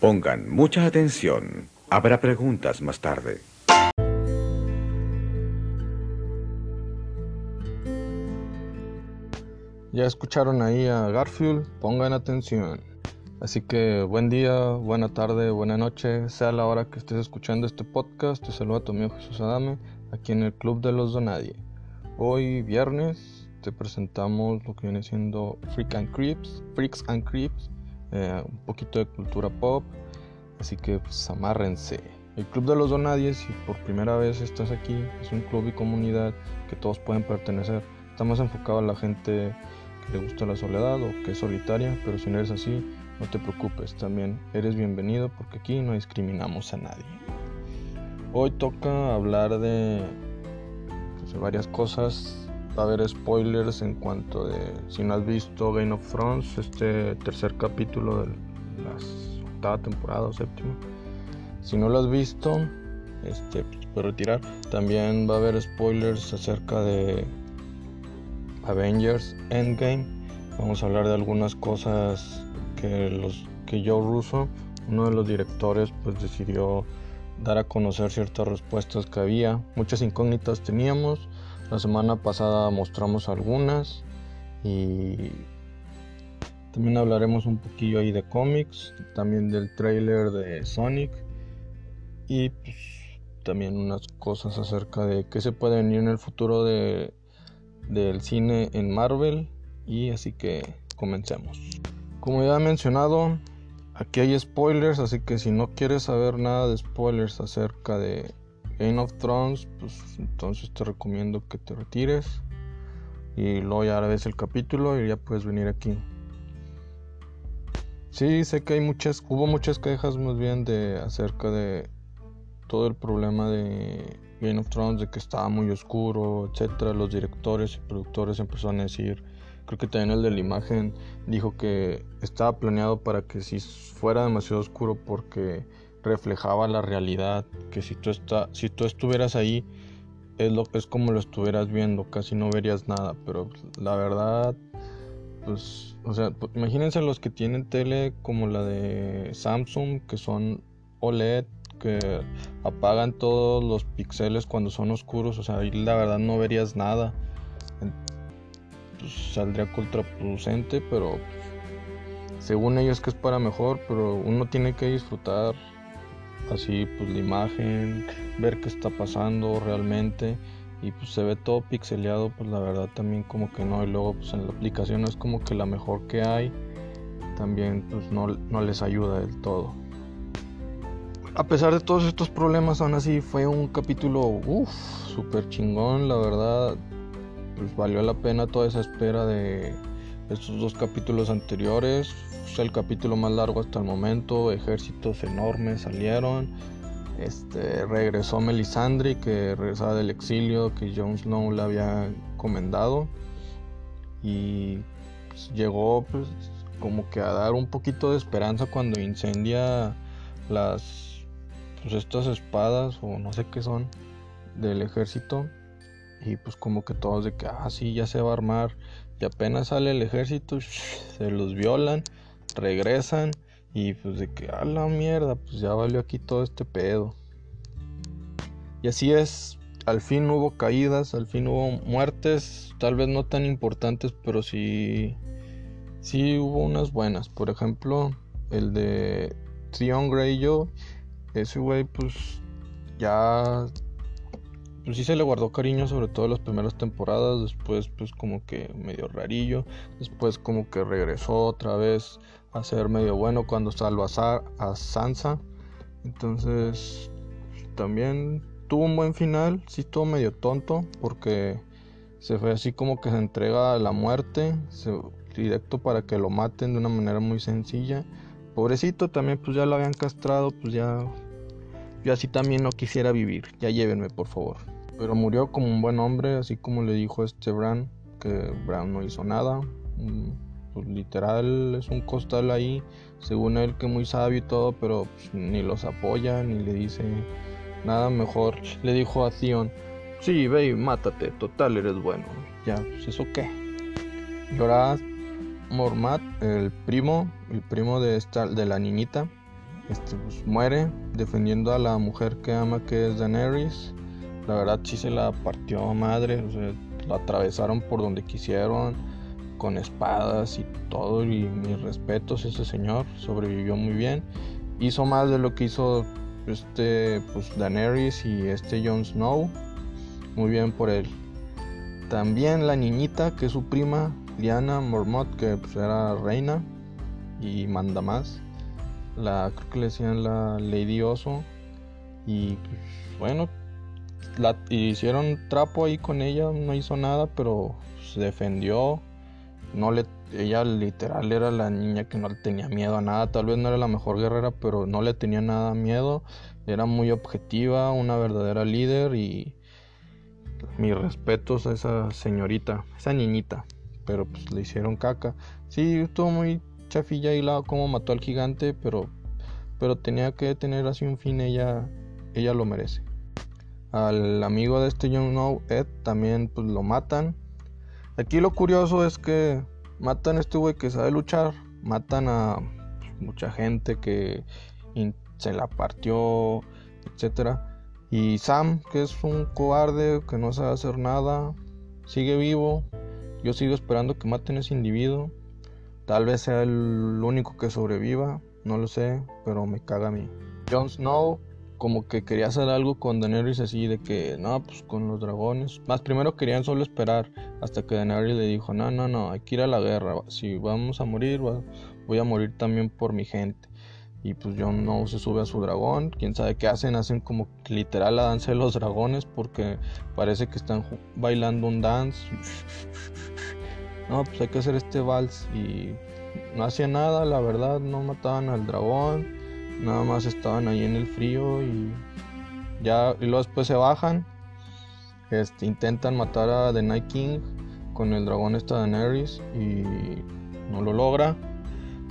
Pongan mucha atención. Habrá preguntas más tarde. Ya escucharon ahí a Garfield, pongan atención. Así que buen día, buena tarde, buena noche, sea la hora que estés escuchando este podcast. Te saluda tu amigo Jesús Adame, aquí en el Club de los Donadie. Hoy viernes te presentamos lo que viene siendo Freak and Creeps, Freaks and Creeps, eh, un poquito de cultura pop. Así que pues amárrense. El Club de los Donadies, si por primera vez estás aquí, es un club y comunidad que todos pueden pertenecer. Está más enfocado a la gente que le gusta la soledad o que es solitaria, pero si no eres así, no te preocupes, también eres bienvenido porque aquí no discriminamos a nadie. Hoy toca hablar de, pues, varias cosas. Va a haber spoilers en cuanto de si no has visto Game of Thrones, este tercer capítulo de la octava temporada o séptima. Si no lo has visto, este, pues, puedes retirar. También va a haber spoilers acerca de Avengers Endgame. Vamos a hablar de algunas cosas que, los, que Joe Russo, uno de los directores, pues decidió dar a conocer ciertas respuestas que había. Muchas incógnitas teníamos. La semana pasada mostramos algunas y también hablaremos un poquillo ahí de cómics, también del trailer de Sonic y pues, también unas cosas acerca de qué se puede venir en el futuro de, del cine en Marvel y así que comencemos. Como ya he mencionado, aquí hay spoilers, así que si no quieres saber nada de spoilers acerca de Game of Thrones, pues entonces te recomiendo que te retires y luego ya ves el capítulo y ya puedes venir aquí. Sí, sé que hay muchas, hubo muchas quejas más bien de acerca de todo el problema de Game of Thrones, de que estaba muy oscuro, etcétera. Los directores y productores empezaron a decir Creo que también el de la imagen dijo que estaba planeado para que si fuera demasiado oscuro porque reflejaba la realidad, que si tú, está, si tú estuvieras ahí es, lo, es como lo estuvieras viendo, casi no verías nada, pero la verdad, pues, o sea, pues, imagínense los que tienen tele como la de Samsung, que son OLED, que apagan todos los píxeles cuando son oscuros, o sea, ahí la verdad no verías nada. Pues, saldría contraproducente, pero según ellos que es para mejor, pero uno tiene que disfrutar así pues la imagen, ver qué está pasando realmente y pues se ve todo pixeleado, pues la verdad también como que no y luego pues en la aplicación es como que la mejor que hay, también pues no, no les ayuda del todo. A pesar de todos estos problemas, aún así fue un capítulo, uff, súper chingón, la verdad pues valió la pena toda esa espera de estos dos capítulos anteriores. Fue el capítulo más largo hasta el momento, ejércitos enormes salieron. Este, regresó Melisandre, que regresaba del exilio que Jon Snow le había encomendado. Y pues, llegó pues, como que a dar un poquito de esperanza cuando incendia las pues estas espadas o no sé qué son del ejército y pues como que todos de que, ah, sí, ya se va a armar. Y apenas sale el ejército, se los violan, regresan. Y pues de que, a la mierda, pues ya valió aquí todo este pedo. Y así es, al fin hubo caídas, al fin hubo muertes, tal vez no tan importantes, pero sí, sí hubo unas buenas. Por ejemplo, el de Theon Greyjoy, ese güey pues ya pues sí se le guardó cariño sobre todo las primeras temporadas, después pues como que medio rarillo, después como que regresó otra vez a ser medio bueno cuando salvó a Sansa, entonces también tuvo un buen final, sí estuvo medio tonto porque se fue así como que se entrega a la muerte, directo para que lo maten de una manera muy sencilla. Pobrecito también pues ya lo habían castrado, pues ya yo así también no quisiera vivir. Ya llévenme, por favor. Pero murió como un buen hombre, así como le dijo este Bran, que Bran no hizo nada. Mm, pues literal es un costal ahí, según él que muy sabio y todo, pero pues, ni los apoya, ni le dice nada mejor. Le dijo a Theon, sí, ve y mátate, total eres bueno. Ya, pues eso qué. Ahora Mormat, el primo, el primo de esta, de la niñita, este, pues, muere defendiendo a la mujer que ama que es Daenerys. La verdad sí se la partió madre, la atravesaron por donde quisieron, con espadas y todo, y mis respetos, ese señor sobrevivió muy bien. Hizo más de lo que hizo este, pues Daenerys y este Jon Snow. Muy bien por él. También la niñita, que es su prima, Liana Mormont, que pues, era reina y manda más. La, creo que le decían la Lady Oso. Y pues, bueno, la hicieron trapo ahí con ella, no hizo nada, pero se defendió. No le, ella literal era la niña que no le tenía miedo a nada. Tal vez no era la mejor guerrera, pero no le tenía nada miedo. Era muy objetiva, una verdadera líder y mis respetos a esa señorita, esa niñita. Pero pues le hicieron caca. Sí, estuvo muy chafilla y la como mató al gigante, pero pero tenía que tener así un fin, ella ella lo merece. Al amigo de este Jon Snow, Ed, también pues lo matan. Aquí lo curioso es que matan a este güey que sabe luchar, matan a mucha gente que se la partió, etcétera. Y Sam, que es un cobarde, que no sabe hacer nada, sigue vivo. Yo sigo esperando que maten a ese individuo. Tal vez sea el único que sobreviva, no lo sé, pero me caga a mí. Jon Snow como que quería hacer algo con Daenerys así de que, no, pues con los dragones. Más primero querían solo esperar hasta que Daenerys le dijo, no, no, no, hay que ir a la guerra. Si vamos a morir, voy a morir también por mi gente. Y pues Jon Snow se sube a su dragón. Quién sabe qué hacen. Hacen como literal la danza de los dragones. Porque parece que están bailando un dance no, pues hay que hacer este vals. Y no hacía nada, la verdad, no mataban al dragón, nada más estaban ahí en el frío y ya, y luego después se bajan, este, intentan matar a The Night King con el dragón esta Daenerys y no lo logra.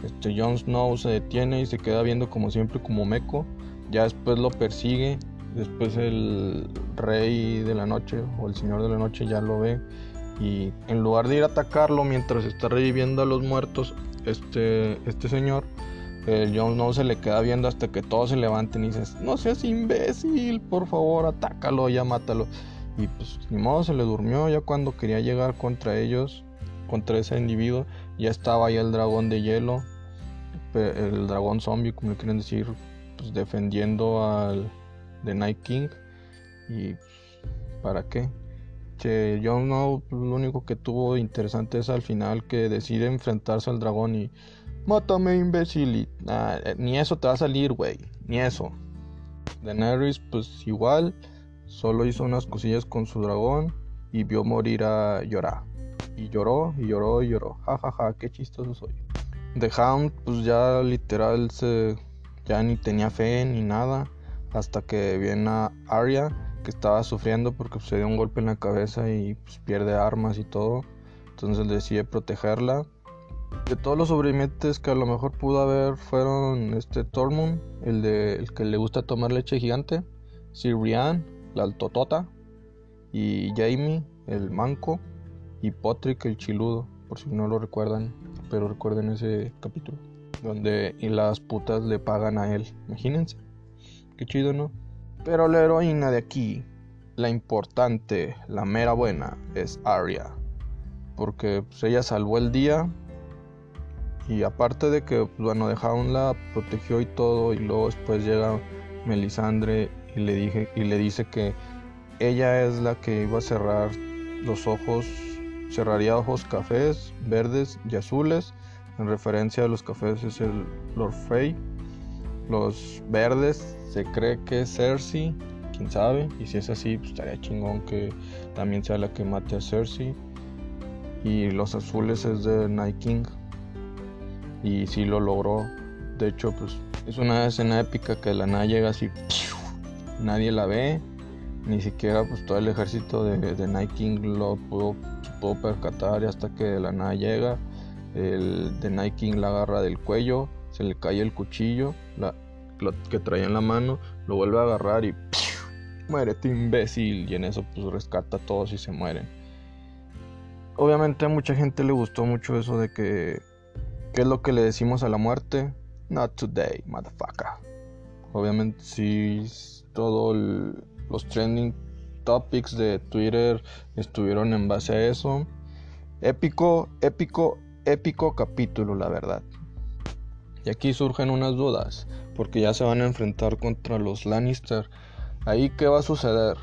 Este, Jon Snow se detiene y se queda viendo como siempre como meco. Ya después lo persigue. Después el rey de la noche o el señor de la noche ya lo ve y en lugar de ir a atacarlo mientras está reviviendo a los muertos, este, este señor, el Jon no se le queda viendo hasta que todos se levanten y dices, no seas imbécil, por favor, atácalo, ya mátalo. Y pues ni modo se le durmió ya cuando quería llegar contra ellos, contra ese individuo, ya estaba ahí el dragón de hielo, el dragón zombie, como le quieren decir, pues defendiendo al The Night King. Y ¿para qué? Que Jon Snow lo único que tuvo interesante es al final que decide enfrentarse al dragón y mátame imbécil y eh, ni eso te va a salir güey ni eso Daenerys pues igual solo hizo unas cosillas con su dragón y vio morir a llorar y lloró y lloró y lloró. Jajaja ja, ja, qué chistoso soy. The Hound pues ya literal se ya ni tenía fe ni nada hasta que viene a Arya estaba sufriendo porque se dio un golpe en la cabeza y pues, pierde armas y todo. Entonces decide protegerla. De todos los sobrevivientes que a lo mejor pudo haber fueron este Tormund, el, de, el que le gusta tomar leche gigante, Sir Brian, la altotota, y Jamie, el manco, y Patrick, el chiludo, por si no lo recuerdan, pero recuerden ese capítulo, donde y las putas le pagan a él, imagínense, qué chido, ¿no? Pero la heroína de aquí, la importante, la mera buena, es Arya. Porque pues, ella salvó el día. Y aparte de que, pues, bueno, dejaron la protegió y todo. Y luego después llega Melisandre y le, dije, y le dice que ella es la que iba a cerrar los ojos, cerraría ojos cafés, verdes y azules. En referencia a los cafés es el Lord Frey. Los verdes se cree que es Cersei, quién sabe. Y si es así, pues estaría chingón que también sea la que mate a Cersei. Y los azules es de Night King. Y si lo logró. De hecho, pues es una escena épica que la nada llega así. Nadie la ve. Ni siquiera pues todo el ejército de, Night King lo pudo, pudo percatar y hasta que la nada llega. El de Night King la agarra del cuello. Se le cae el cuchillo. Que traía en la mano, lo vuelve a agarrar y muérete imbécil. Y en eso pues rescata a todos y se mueren. Obviamente a mucha gente le gustó mucho eso de que, ¿qué es lo que le decimos a la muerte? Not today, motherfucker. Obviamente sí, todos los trending topics de Twitter estuvieron en base a eso. Épico, épico, épico capítulo, la verdad. Y aquí surgen unas dudas, porque ya se van a enfrentar contra los Lannister. Ahí, ¿qué va a suceder?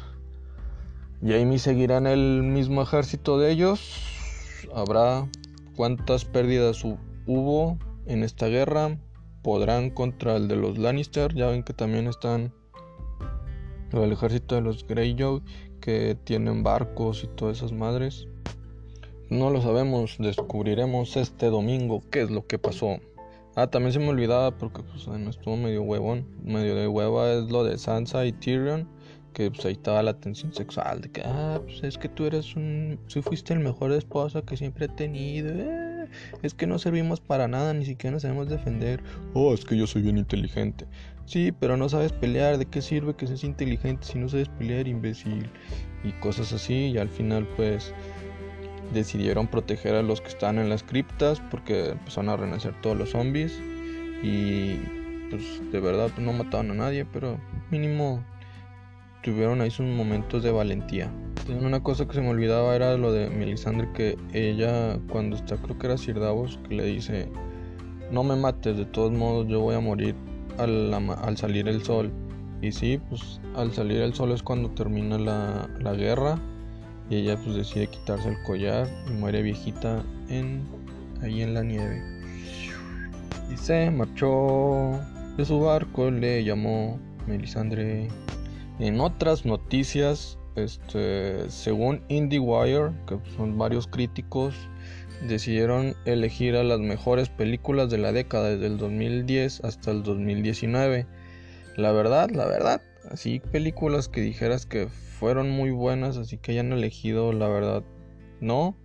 ¿Jamie seguirá en el mismo ejército de ellos? ¿Habrá cuántas pérdidas hubo en esta guerra? ¿Podrán contra el de los Lannister? Ya ven que también están el ejército de los Greyjoy que tienen barcos y todas esas madres. No lo sabemos, descubriremos este domingo qué es lo que pasó. Ah, también se me olvidaba porque pues, no estuvo medio huevón. Medio de hueva es lo de Sansa y Tyrion. Que pues ahí estaba la tensión sexual. De que, ah, pues es que tú eres un. Si fuiste el mejor esposo que siempre he tenido. Eh, es que no servimos para nada, ni siquiera nos sabemos defender. Oh, es que yo soy bien inteligente. Sí, pero no sabes pelear. ¿De qué sirve que seas inteligente si no sabes pelear, imbécil? Y cosas así. Y al final, pues decidieron proteger a los que estaban en las criptas porque empezaron a renacer todos los zombies y pues de verdad no mataron a nadie, pero mínimo tuvieron ahí sus momentos de valentía. una cosa que se me olvidaba era lo de Melisandre que ella cuando está creo que era Sir Davos que le dice no me mates, de todos modos yo voy a morir al, al salir el sol. Y sí, pues al salir el sol es cuando termina la, la guerra y ella pues decide quitarse el collar y muere viejita en ahí en la nieve. Y se marchó de su barco, le llamó Melisandre. En otras noticias, este, según IndieWire, que son varios críticos, decidieron elegir a las mejores películas de la década desde el 2010 hasta el 2019. La verdad, la verdad, así películas que dijeras que fueron muy buenas, así que hayan elegido, la verdad, no.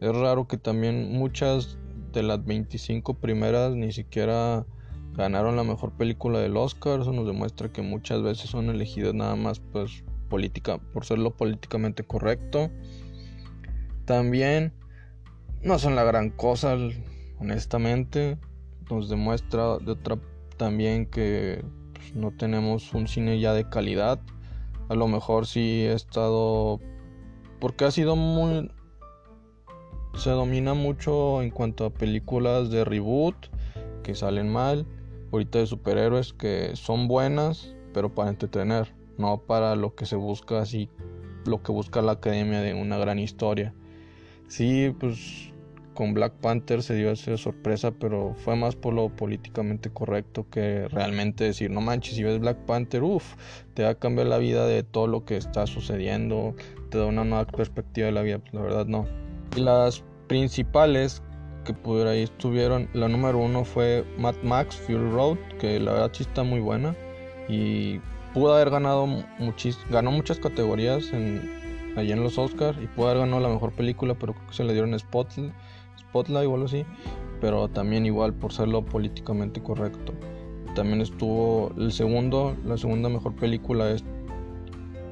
Es raro que también muchas de las 25 primeras ni siquiera ganaron la mejor película del Oscar. Eso nos demuestra que muchas veces son elegidas nada más pues política por ser lo políticamente correcto. También no son la gran cosa, honestamente. Nos demuestra de otra también que pues, no tenemos un cine ya de calidad. A lo mejor sí he estado... Porque ha sido muy... Se domina mucho en cuanto a películas de reboot que salen mal. Ahorita de superhéroes que son buenas, pero para entretener. No para lo que se busca así. Lo que busca la academia de una gran historia. Sí, pues con Black Panther se dio esa sorpresa, pero fue más por lo políticamente correcto que realmente decir, no manches, si ves Black Panther, uff, te va a cambiar la vida de todo lo que está sucediendo, te da una nueva perspectiva de la vida, pues la verdad no. Y las principales que por ahí estuvieron, la número uno fue Mad Max Fury Road, que la verdad sí está muy buena y pudo haber ganado muchis, ganó muchas categorías en, allí en los Oscars y pudo haber ganado la mejor película, pero creo que se le dieron Spotlight Spotlight o algo así, pero también igual por ser lo políticamente correcto. También estuvo el segundo, la segunda mejor película es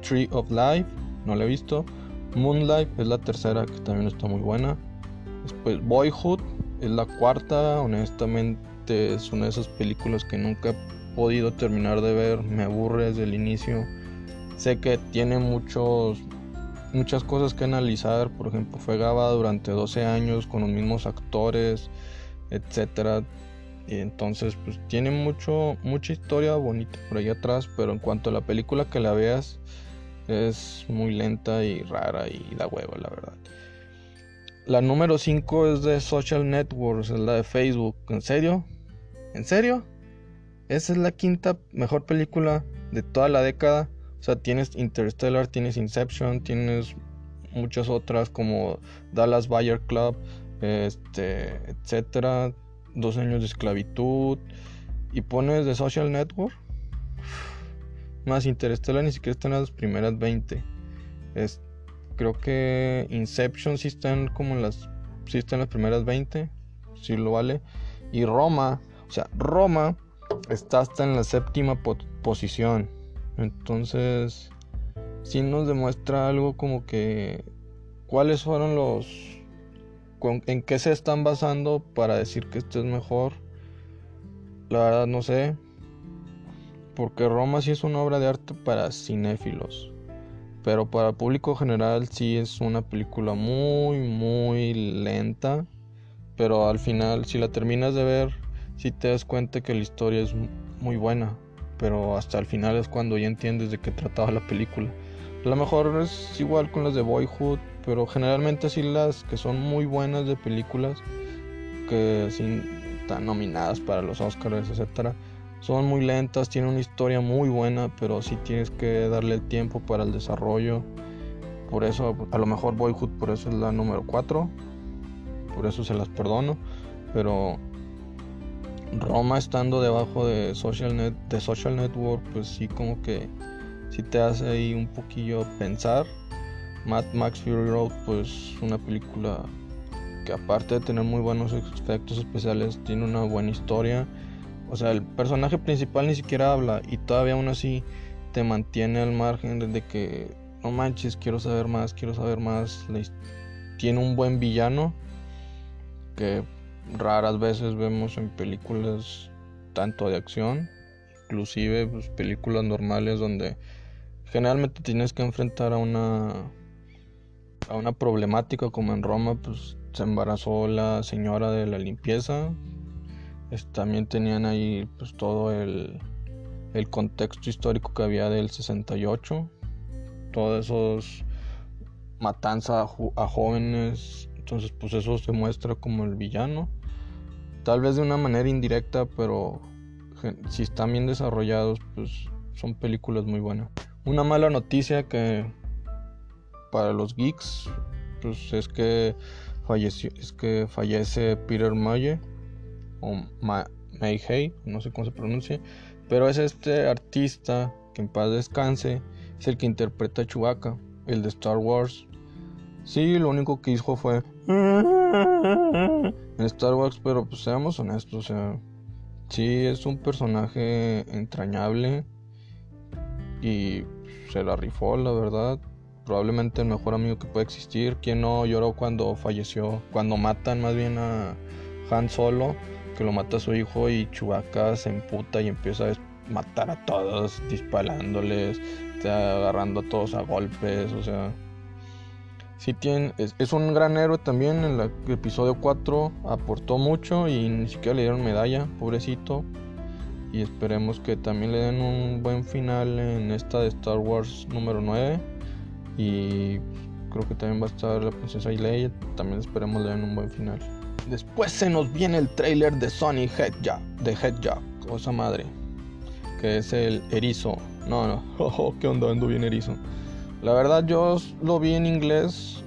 Tree of Life, no la he visto. Moonlight es la tercera que también está muy buena. Después Boyhood es la cuarta, honestamente es una de esas películas que nunca he podido terminar de ver, me aburre desde el inicio. Sé que tiene muchos muchas cosas que analizar. Por ejemplo, fue grabada durante 12 años con los mismos actores, etcétera. Y entonces, pues tiene mucho, mucha historia bonita por ahí atrás. Pero en cuanto a la película que la veas, es muy lenta y rara y da huevo, la verdad. La número 5 es de Social Networks, es la de Facebook. ¿En serio? ¿En serio? Esa es la quinta mejor película de toda la década. O sea, tienes Interstellar, tienes Inception, tienes muchas otras como Dallas Buyer Club, este, etcétera, Dos años de esclavitud y pones The Social Network. Más Interstellar ni siquiera está en las primeras 20. Es, creo que Inception sí están como en las sí está en las primeras 20, si lo vale. Y Roma, o sea, Roma está hasta en la séptima posición. Entonces, sí nos demuestra algo como que cuáles fueron los... en qué se están basando para decir que esto es mejor. La verdad no sé. porque Roma sí es una obra de arte para cinéfilos. Pero para público general sí es una película muy, muy lenta. Pero al final, si la terminas de ver, sí te das cuenta que la historia es muy buena. Pero hasta el final es cuando ya entiendes de qué trataba la película. A lo mejor es igual con las de Boyhood, pero generalmente sí las que son muy buenas de películas, que están nominadas para los Oscars, etcétera son muy lentas, tienen una historia muy buena, pero sí tienes que darle el tiempo para el desarrollo. Por eso, a lo mejor Boyhood, por eso es la número 4. Por eso se las perdono. Pero Roma estando debajo de Social, Net, de Social Network, pues sí como que sí te hace ahí un poquillo pensar. Mad Max Fury Road, pues una película que aparte de tener muy buenos efectos especiales, tiene una buena historia o sea, el personaje principal ni siquiera habla y todavía aún así te mantiene al margen de que no manches, quiero saber más, quiero saber más. Tiene un buen villano que raras veces vemos en películas tanto de acción, inclusive pues, películas normales donde generalmente tienes que enfrentar a una a una problemática como en Roma, pues se embarazó la señora de la limpieza, también tenían ahí pues todo el, el contexto histórico que había del 68, todos esos matanza a, jóvenes, entonces pues eso se muestra como el villano, tal vez de una manera indirecta, pero si están bien desarrollados, pues son películas muy buenas. Una mala noticia que para los geeks, pues es que falleció, es que fallece Peter Mayer o Mayhey, no sé cómo se pronuncia, pero es este artista que en paz descanse, es el que interpreta a Chewbacca, el de Star Wars. Sí, lo único que hizo fue en Star Wars, pero pues seamos honestos, o sea, sí es un personaje entrañable y se la rifó, la verdad. Probablemente el mejor amigo que puede existir. Quien no lloró cuando falleció, cuando matan más bien a Han Solo que lo mata a su hijo y Chewbacca se emputa y empieza a matar a todos, disparándoles, agarrando a todos a golpes, o sea... Sí tiene, es, un gran héroe también, en el episodio 4 aportó mucho y ni siquiera le dieron medalla, pobrecito. Y esperemos que también le den un buen final en esta de Star Wars número 9. Y creo que también va a estar la princesa Leia, también esperemos le den un buen final. Después se nos viene el trailer de Sonic Hedgehog, de Hedgehog, cosa madre, que es el erizo. No, no, oh, qué onda, ando bien erizo. La verdad yo lo vi en inglés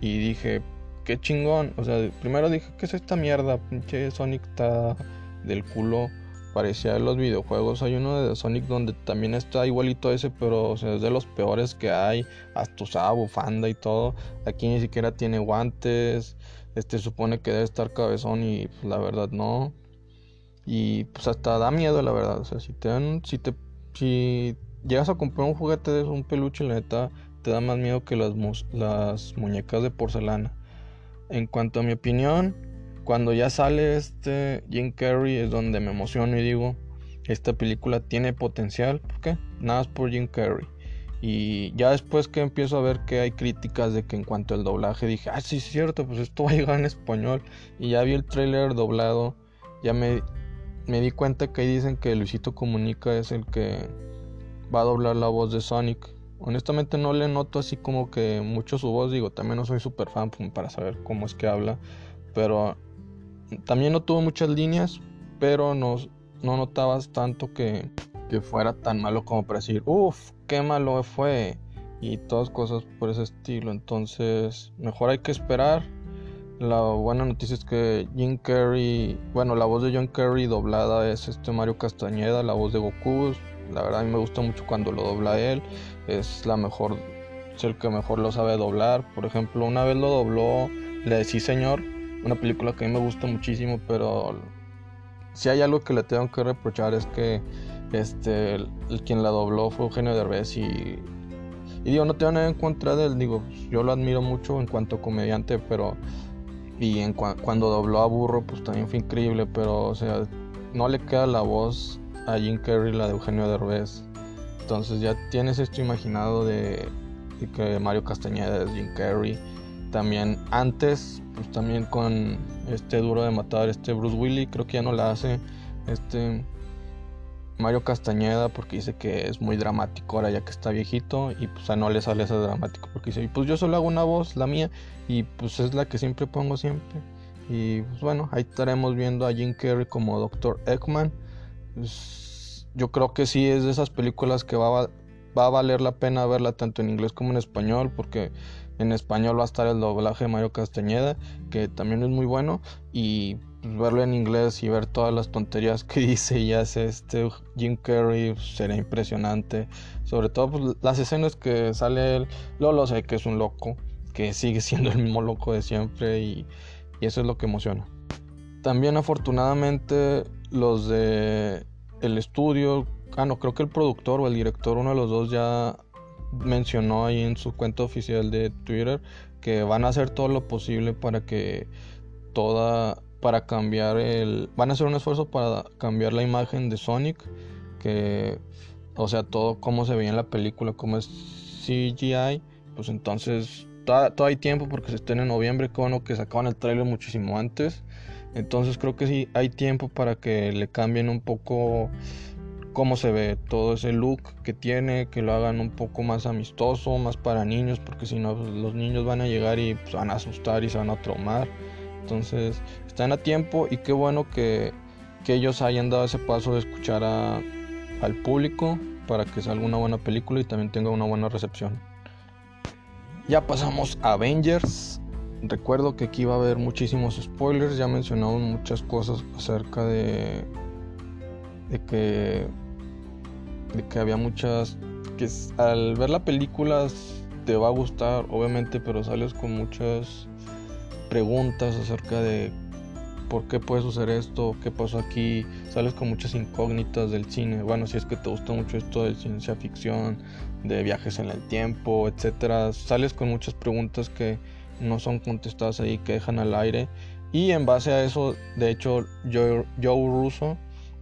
y dije, qué chingón. O sea, primero dije, ¿qué es esta mierda? Pinche Sonic está del culo. Parecía de los videojuegos. Hay uno de Sonic donde también está igualito ese, pero o sea, es de los peores que hay. Hasta usaba bufanda y todo. Aquí ni siquiera tiene guantes este supone que debe estar cabezón y pues, la verdad no. Y pues hasta da miedo la verdad. O sea, si te dan, si te, si llegas a comprar un juguete de un peluche, la neta, te da más miedo que las, las muñecas de porcelana. En cuanto a mi opinión, cuando ya sale este Jim Carrey es donde me emociono y digo, esta película tiene potencial. ¿Por qué? Nada más por Jim Carrey. Y ya después que empiezo a ver que hay críticas de que en cuanto al doblaje dije, ah, sí, es cierto, pues esto va a llegar en español. Y ya vi el trailer doblado, ya me di cuenta que ahí dicen que Luisito Comunica es el que va a doblar la voz de Sonic. Honestamente no le noto así como que mucho su voz, digo, también no soy super fan para saber cómo es que habla. Pero también no tuvo muchas líneas, pero no, no notabas tanto que, que fuera tan malo como para decir, uff, qué malo fue y todas cosas por ese estilo. Entonces, mejor hay que esperar. La buena noticia es que Jim Carrey, bueno, la voz de John Carrey doblada es este Mario Castañeda, la voz de Goku. La verdad a mí me gusta mucho cuando lo dobla él. Es la mejor, es el que mejor lo sabe doblar. Por ejemplo, una vez lo dobló Le Sí Señor, una película que a mí me gusta muchísimo, pero si hay algo que le tengo que reprochar es que este, el, quien la dobló fue Eugenio Derbez y, y digo, no tengo nada en contra de él, digo, yo lo admiro mucho en cuanto a comediante, pero y en cuando dobló a Burro, pues también fue increíble, pero o sea, no le queda la voz a Jim Carrey la de Eugenio Derbez. Entonces ya tienes esto imaginado de, que Mario Castañeda es Jim Carrey. También antes, pues también con este duro de matar, este Bruce Willis, creo que ya no la hace. Este Mario Castañeda porque dice que es muy dramático ahora ya que está viejito y pues a no le sale ese dramático porque dice, pues yo solo hago una voz, la mía, y pues es la que siempre pongo siempre. Y pues bueno, ahí estaremos viendo a Jim Carrey como Dr. Eggman. Yo creo que sí es de esas películas que va a, va a valer la pena verla tanto en inglés como en español porque en español va a estar el doblaje de Mario Castañeda que también es muy bueno y pues, verlo en inglés y ver todas las tonterías que dice y hace este Jim Carrey será impresionante. Sobre todo pues, las escenas que sale él, lo sé que es un loco, que sigue siendo el mismo loco de siempre y, y eso es lo que emociona. También afortunadamente los de el estudio, ah no, creo que el productor o el director, uno de los dos ya mencionó ahí en su cuenta oficial de Twitter que van a hacer todo lo posible para que toda para cambiar el van a hacer un esfuerzo para cambiar la imagen de Sonic que o sea todo como se veía en la película como es CGI pues entonces todo hay tiempo porque se estén en noviembre que bueno que sacaban el trailer muchísimo antes entonces creo que sí hay tiempo para que le cambien un poco cómo se ve todo ese look que tiene, que lo hagan un poco más amistoso, más para niños, porque si no pues, los niños van a llegar y pues, van a asustar y se van a traumar. Entonces están a tiempo y qué bueno que, ellos hayan dado ese paso de escuchar al público para que salga una buena película y también tenga una buena recepción. Ya pasamos a Avengers. Recuerdo que aquí va a haber muchísimos spoilers, ya mencionamos muchas cosas acerca de, de que de que había muchas que al ver la película te va a gustar obviamente pero sales con muchas preguntas acerca de por qué puede suceder esto, qué pasó aquí, sales con muchas incógnitas del cine, bueno, si es que te gusta mucho esto de ciencia ficción, de viajes en el tiempo, etcétera, sales con muchas preguntas que no son contestadas ahí, que dejan al aire, y en base a eso, de hecho, Joe, Joe Russo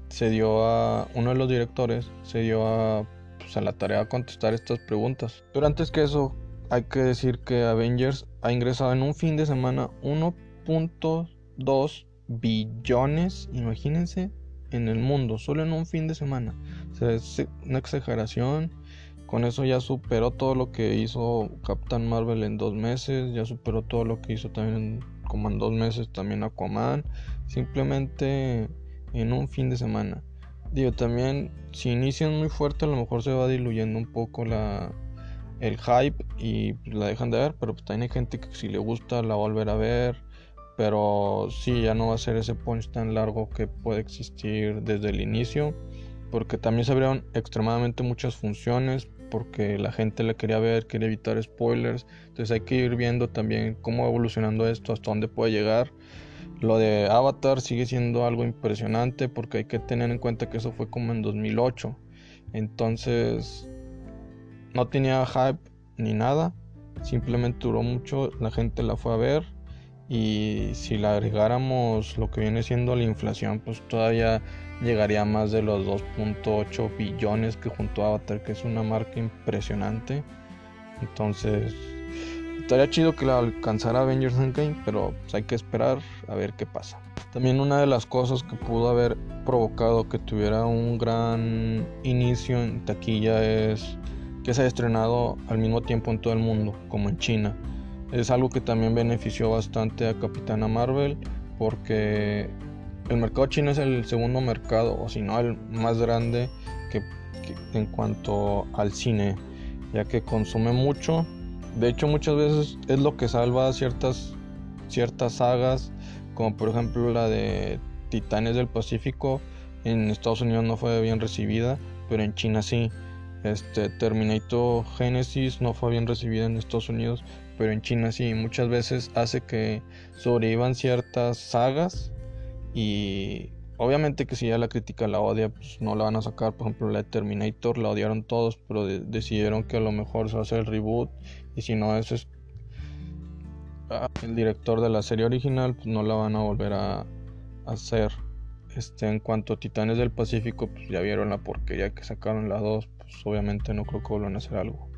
se dio a, uno de los directores, se dio a, pues, a la tarea de contestar estas preguntas. Pero antes que eso, hay que decir que Avengers ha ingresado en un fin de semana 1.2 billones, imagínense, en el mundo, solo en un fin de semana. O sea, es una exageración. Con eso ya superó todo lo que hizo Captain Marvel en dos meses, ya superó todo lo que hizo también como en dos meses también Aquaman. Simplemente en un fin de semana. Digo, también si inician muy fuerte a lo mejor se va diluyendo un poco la, el hype y la dejan de ver, pero pues también hay gente que si le gusta la volver a ver, pero sí, ya no va a ser ese punch tan largo que puede existir desde el inicio, porque también se abrieron extremadamente muchas funciones, porque la gente le quería ver, quería evitar spoilers, entonces hay que ir viendo también cómo va evolucionando esto, hasta dónde puede llegar. Lo de Avatar sigue siendo algo impresionante porque hay que tener en cuenta que eso fue como en 2008. Entonces no tenía hype ni nada. Simplemente duró mucho, la gente la fue a ver. Y si le agregáramos lo que viene siendo la inflación, pues todavía llegaría a más de los 2.8 billones que junto a Avatar, que es una marca impresionante. Entonces estaría chido que la alcanzara Avengers Endgame, pero pues, hay que esperar a ver qué pasa. También una de las cosas que pudo haber provocado que tuviera un gran inicio en taquilla es que se ha estrenado al mismo tiempo en todo el mundo, como en China. Es algo que también benefició bastante a Capitana Marvel porque el mercado chino es el segundo mercado, o si no el más grande que en cuanto al cine, ya que consume mucho de hecho, muchas veces es lo que salva ciertas, ciertas sagas, como por ejemplo la de Titanes del Pacífico. En Estados Unidos no fue bien recibida, pero en China sí. Este Terminator Genesis no fue bien recibida en Estados Unidos, pero en China sí. Muchas veces hace que sobrevivan ciertas sagas y obviamente que si ya la crítica la odia, pues no la van a sacar. Por ejemplo, la de Terminator la odiaron todos, pero decidieron que a lo mejor se hacer el reboot y si no, ese es ah, el director de la serie original, pues no la van a volver a, hacer. Este, en cuanto a Titanes del Pacífico, pues ya vieron la porquería que sacaron las dos, pues obviamente no creo que vuelvan a hacer algo.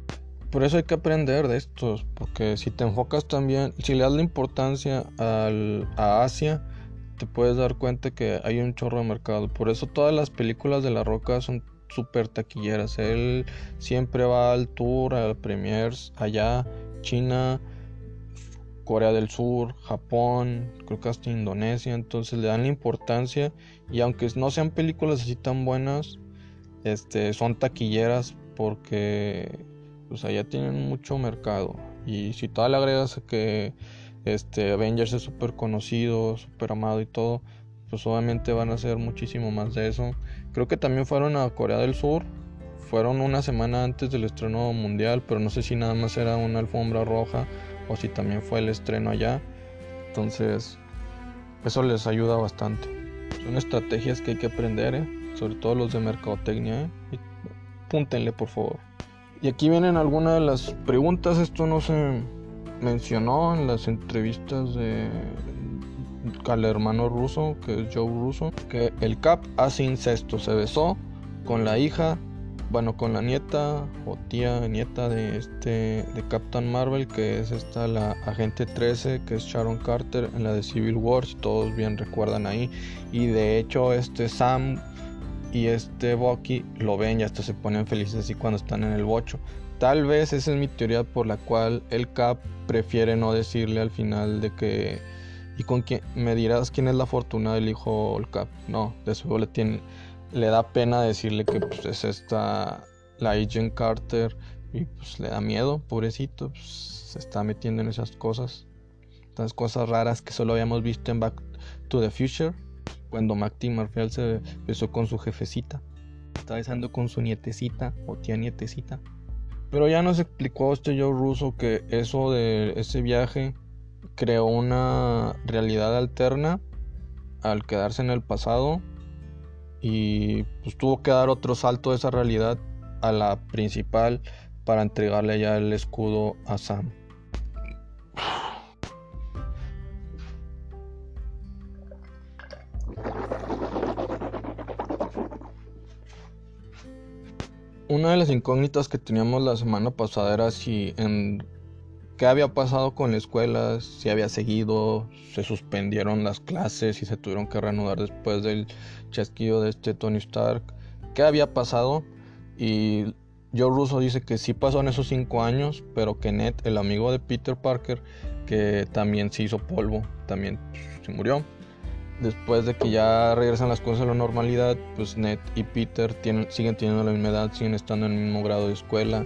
Por eso hay que aprender de estos, porque si te enfocas también, si le das la importancia a Asia, te puedes dar cuenta que hay un chorro de mercado. Por eso todas las películas de La Roca son súper taquilleras. Él siempre va al tour, a premiers allá, China, Corea del Sur, Japón, creo que hasta Indonesia. Entonces le dan la importancia y aunque no sean películas así tan buenas, este, son taquilleras porque pues allá tienen mucho mercado. Y si le agregas que este Avengers es súper conocido, súper amado y todo, pues obviamente van a hacer muchísimo más de eso. Creo que también fueron a Corea del Sur, fueron una semana antes del estreno mundial, pero no sé si nada más era una alfombra roja o si también fue el estreno allá. Entonces, eso les ayuda bastante. Son estrategias que hay que aprender, ¿eh? sobre todo los de mercadotecnia. ¿eh? Púntenle, por favor. Y aquí vienen algunas de las preguntas. Esto no se mencionó en las entrevistas de al hermano ruso, que es Joe Russo, que el Cap hace incesto, se besó con la hija, bueno, con la nieta o tía nieta de este de Captain Marvel, que es esta la agente 13, que es Sharon Carter en la de Civil War, si todos bien recuerdan ahí, y de hecho este Sam y este Bucky lo ven y hasta se ponen felices así cuando están en el bocho. Tal vez esa es mi teoría por la cual el Cap prefiere no decirle al final de que y con quién me dirás quién es la fortuna del hijo el Cap. No, de eso le tiene le da pena decirle que pues, es esta la Agent Carter y pues le da miedo, pobrecito, pues, se está metiendo en esas cosas, estas cosas raras que solo habíamos visto en Back to the Future, cuando Marty Marfield se besó con su jefecita, está besando con su nietecita o tía nietecita. Pero ya nos explicó este Joe Russo que eso de ese viaje creó una realidad alterna al quedarse en el pasado y pues tuvo que dar otro salto de esa realidad a la principal para entregarle ya el escudo a Sam. Una de las incógnitas que teníamos la semana pasada era si en qué había pasado con la escuela, si había seguido, se suspendieron las clases y se tuvieron que reanudar después del chasquido de este Tony Stark, qué había pasado y Joe Russo dice que sí pasó en esos cinco años, pero que Ned, el amigo de Peter Parker, que también se hizo polvo, también se murió después de que ya regresan las cosas a la normalidad, pues Ned y Peter siguen teniendo la misma edad, siguen estando en el mismo grado de escuela,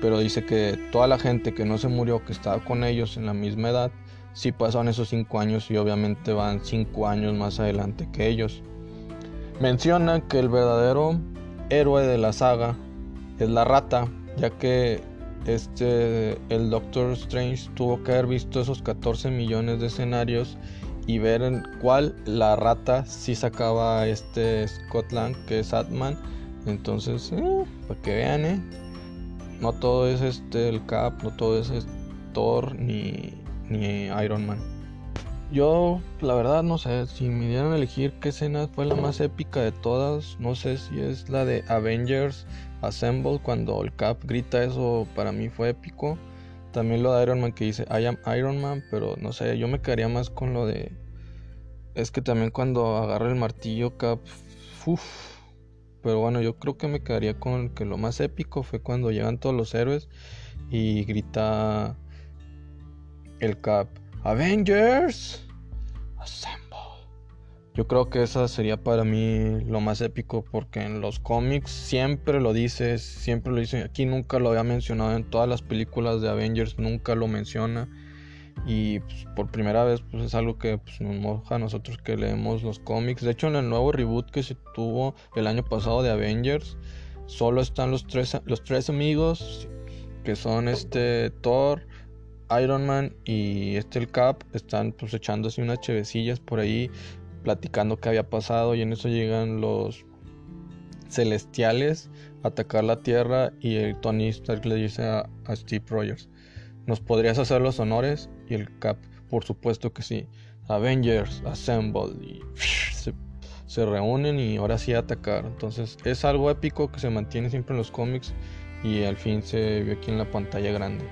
pero dice que toda la gente que no se murió, que estaba con ellos en la misma edad, sí pasaron esos cinco años y obviamente van cinco años más adelante que ellos. Menciona que el verdadero héroe de la saga es la rata, ya que este el Doctor Strange tuvo que haber visto esos 14 millones de escenarios y ver en cuál la rata sí sacaba este Scotland que es Atman. Entonces, eh, para que vean, eh, no todo es este el Cap, no todo es Thor ni, ni Iron Man. Yo, la verdad, no sé, si me dieran a elegir qué escena fue la más épica de todas, no sé si es la de Avengers Assemble, cuando el Cap grita eso, para mí fue épico. También lo de Iron Man que dice I am Iron Man, pero no sé, yo me quedaría más con lo de. Es que también cuando agarra el martillo Cap. Uf. Pero bueno, yo creo que me quedaría con que lo más épico fue cuando llegan todos los héroes y grita el Cap. Avengers. Assemble. Yo creo que esa sería para mí lo más épico porque en los cómics siempre lo dice, siempre lo dice. Aquí nunca lo había mencionado en todas las películas de Avengers, nunca lo menciona. Y pues, por primera vez pues, es algo que pues, nos moja a nosotros que leemos los cómics. De hecho en el nuevo reboot que se tuvo el año pasado de Avengers, solo están los tres, los tres amigos que son este Thor, Iron Man y este el Cap. Están pues echándose unas chevecillas por ahí platicando qué había pasado y en eso llegan los celestiales a atacar la Tierra y el Tony Stark le dice a, Steve Rogers, ¿nos podrías hacer los honores? Y el Cap, por supuesto que sí. Avengers Assemble y se, se reúnen y ahora sí atacar. Entonces es algo épico que se mantiene siempre en los cómics y al fin se vio aquí en la pantalla grande.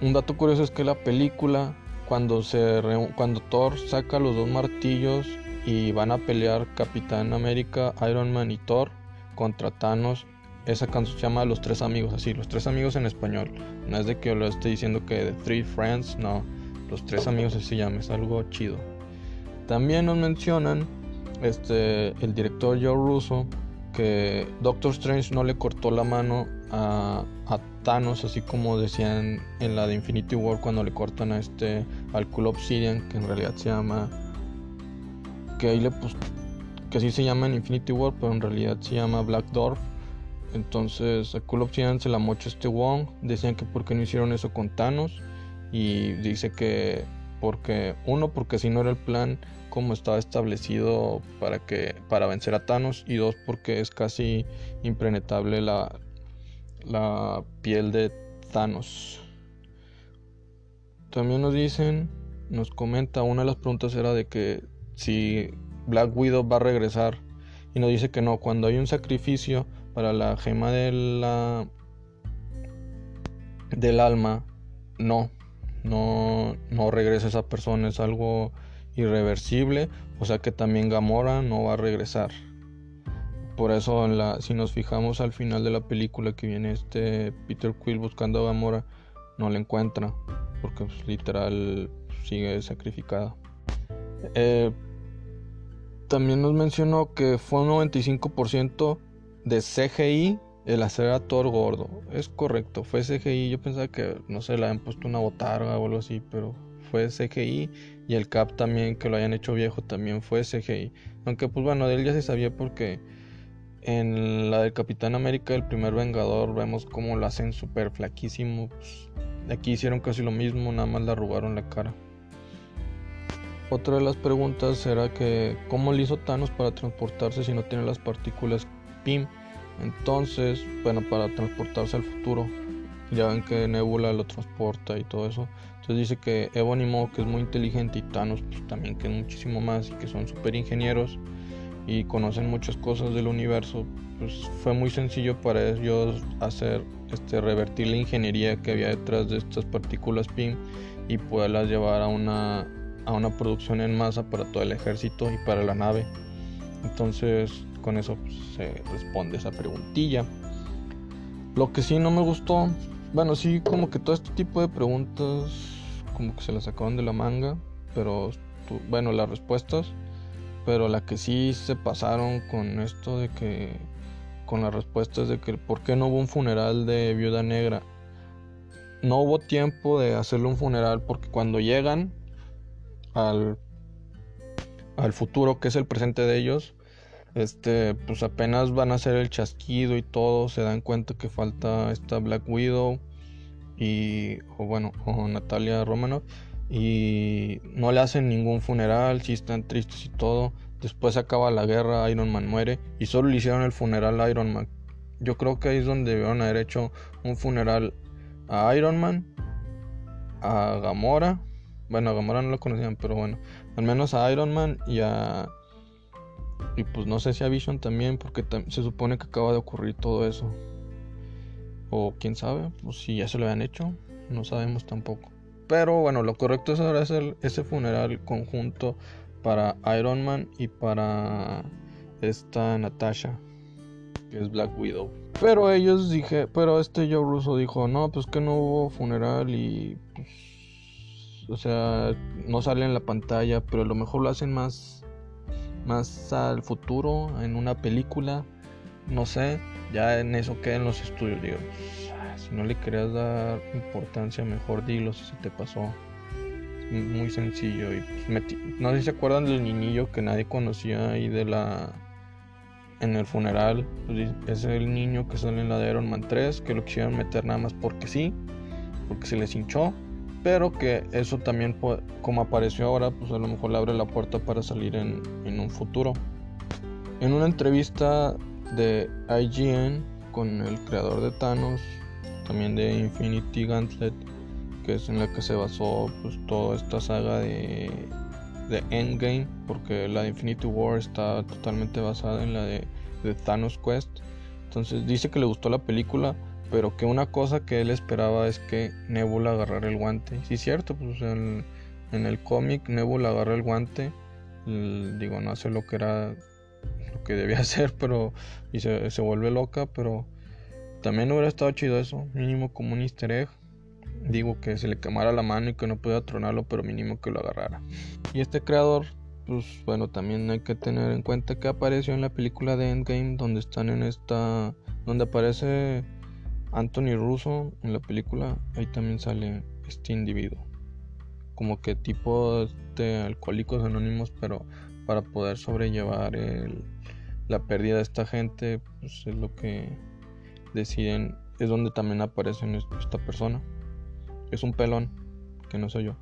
Un dato curioso es que la película, cuando, se cuando Thor saca los dos martillos y van a pelear Capitán América, Iron Man y Thor contra Thanos, esa canción se llama Los Tres Amigos, así, Los Tres Amigos en español. No es de que lo esté diciendo que The Three Friends, no. Los Tres Amigos así se llama, es algo chido. También nos mencionan este, el director Joe Russo que Doctor Strange no le cortó la mano a, Thanos, así como decían en la de Infinity War cuando le cortan a este al Cool Obsidian, que en realidad se llama que ahí le pues que así se llama en Infinity War, pero en realidad se llama Black Dwarf. Entonces a Cool Obsidian se la mocha este Wong, decían que por qué no hicieron eso con Thanos y dice que porque uno porque si no era el plan como estaba establecido para que para vencer a Thanos y dos porque es casi impenetrable la, la piel de Thanos. También nos dicen, nos comenta, una de las preguntas era de que si Black Widow va a regresar y nos dice que no, cuando hay un sacrificio para la gema de la del alma, no, no, no regresa esa persona, es algo irreversible, o sea que también Gamora no va a regresar. Por eso si nos fijamos al final de la película que viene este Peter Quill buscando a Gamora, no la encuentra, porque pues, literal sigue sacrificada. Eh, también nos mencionó que fue un 95% de CGI el hacer gordo. Es correcto, fue CGI. Yo pensaba que, no sé, le habían puesto una botarga o algo así, pero fue CGI. Y el Cap también, que lo hayan hecho viejo, también fue CGI. Aunque, pues bueno, de él ya se sabía porque en la del Capitán América, el primer Vengador, vemos cómo lo hacen súper flaquísimo. Pues, aquí hicieron casi lo mismo, nada más le arrugaron la cara. Otra de las preguntas era que, ¿cómo le hizo Thanos para transportarse si no tiene las partículas PIM? Entonces, bueno, para transportarse al futuro, ya ven que Nebula lo transporta y todo eso. Entonces dice que Ebony Maw, que es muy inteligente, y Thanos pues, también, que es muchísimo más y que son super ingenieros y conocen muchas cosas del universo, pues fue muy sencillo para ellos hacer, este, revertir la ingeniería que había detrás de estas partículas PIM y poderlas llevar a una, a una producción en masa para todo el ejército y para la nave. Entonces, con eso pues, se responde esa preguntilla. Lo que sí no me gustó, bueno, sí, como que todo este tipo de preguntas, como que se las sacaron de la manga, pero bueno, las respuestas, pero la que sí se pasaron con esto de que, con las respuestas de que por qué no hubo un funeral de viuda negra. No hubo tiempo de hacerle un funeral porque cuando llegan al, al futuro, que es el presente de ellos, este, pues apenas van a hacer el chasquido y todo, se dan cuenta que falta esta Black Widow y, o bueno, o Natalia Romanoff y no le hacen ningún funeral, si están tristes y todo. Después acaba la guerra, Iron Man muere y solo le hicieron el funeral a Iron Man. Yo creo que ahí es donde debieron haber hecho un funeral a Iron Man, a Gamora. Bueno, a Gamora no lo conocían, pero bueno, al menos a Iron Man y a y pues no sé si a Vision también, porque se supone que acaba de ocurrir todo eso. O quién sabe, pues si ya se lo habían hecho, no sabemos tampoco. Pero bueno, lo correcto es ahora hacer ese funeral conjunto para Iron Man y para esta Natasha, que es Black Widow. Pero ellos dije, pero este Joe Russo dijo, no, pues que no hubo funeral y pues, o sea, no sale en la pantalla, pero a lo mejor lo hacen más más al futuro, en una película, no sé, ya en eso queda en los estudios, digo, si no le querías dar importancia, mejor dilo si se te pasó. Muy sencillo. Y pues, no sé si se acuerdan del niñillo que nadie conocía ahí de la. En el funeral. Pues, es el niño que sale en la de Iron Man 3. Que lo quisieron meter nada más porque sí. Porque se les hinchó pero que eso también como apareció ahora pues a lo mejor le abre la puerta para salir en, un futuro en una entrevista de IGN con el creador de Thanos también de Infinity Gauntlet que es en la que se basó pues toda esta saga de de Endgame, porque la de Infinity War está totalmente basada en la de, Thanos Quest. Entonces dice que le gustó la película, pero que una cosa que él esperaba es que Nebula agarrara el guante. Sí, cierto, pues en, en el cómic Nebula agarra el guante. digo, no hace lo que era lo que debía hacer, pero y se, se vuelve loca, pero también hubiera estado chido eso, mínimo como un easter egg digo que se le quemara la mano y que no pudiera tronarlo, pero mínimo que lo agarrara. Y este creador, pues bueno, también hay que tener en cuenta que apareció en la película de Endgame, donde están en esta, donde aparece Anthony Russo en la película, ahí también sale este individuo, como que tipo de alcohólicos anónimos, pero para poder sobrellevar la pérdida de esta gente, pues es lo que deciden, es donde también aparece esta persona es un pelón, que no soy yo.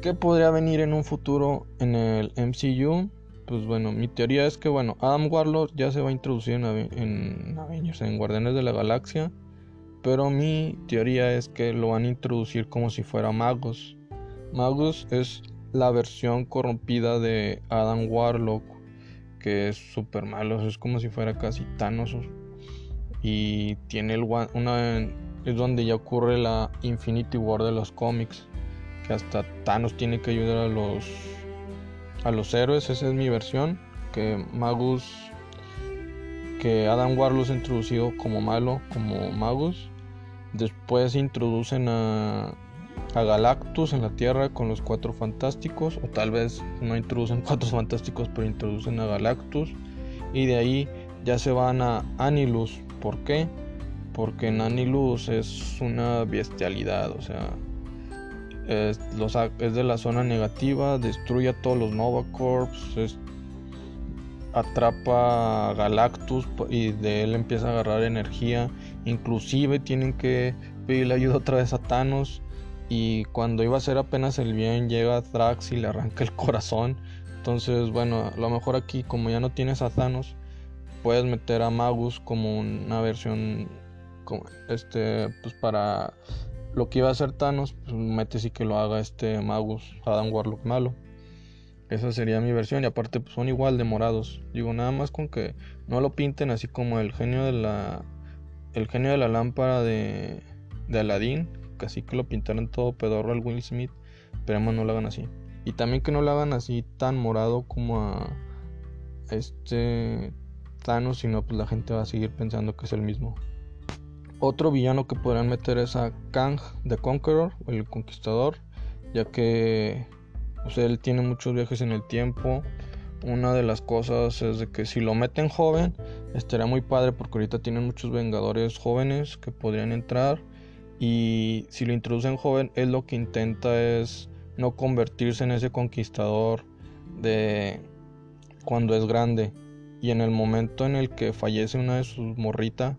¿Qué podría venir en un futuro en el MCU? Pues bueno, mi teoría es que bueno, Adam Warlock ya se va a introducir en, en Avengers, en Guardianes de la Galaxia. Pero mi teoría es que lo van a introducir como si fuera Magus. Magus es la versión corrompida de Adam Warlock, que es súper malo, es como si fuera casi Thanos. Y tiene el, una, es donde ya ocurre la Infinity War de los cómics, que hasta Thanos tiene que ayudar a los a los héroes, esa es mi versión, que Magus que Adam Warlock ha introducido como malo, como Magus. Después introducen a, Galactus en la Tierra con los cuatro fantásticos, o tal vez no introducen cuatro fantásticos, pero introducen a Galactus. Y de ahí ya se van a Anilus. ¿Por qué? porque Nanilus es una bestialidad, o sea, es, de la zona negativa, destruye a todos los Nova Corps, atrapa a Galactus y de él empieza a agarrar energía, inclusive tienen que pedirle ayuda otra vez a Thanos y cuando iba a ser apenas el bien llega Thrax y le arranca el corazón, entonces bueno, a lo mejor aquí como ya no tienes a Thanos, puedes meter a Magus como una versión este, pues para lo que iba a hacer Thanos, pues metes y que lo haga este Magus, Adam Warlock malo. Esa sería mi versión y aparte pues, son igual de morados. Digo, nada más con que no lo pinten así como el genio de la el genio de la lámpara de de Aladdin, casi que lo pintaran todo pedorro al Will Smith, esperemos no lo hagan así. Y también que no lo hagan así tan morado como a este Thanos, sino pues la gente va a seguir pensando que es el mismo. Otro villano que podrían meter es a Kang the Conqueror, el Conquistador, ya que pues, él tiene muchos viajes en el tiempo. Una de las cosas es de que si lo meten joven, estaría muy padre porque ahorita tienen muchos Vengadores jóvenes que podrían entrar. Y si lo introducen joven, él lo que intenta es no convertirse en ese conquistador de cuando es grande. Y en el momento en el que fallece una de sus morritas,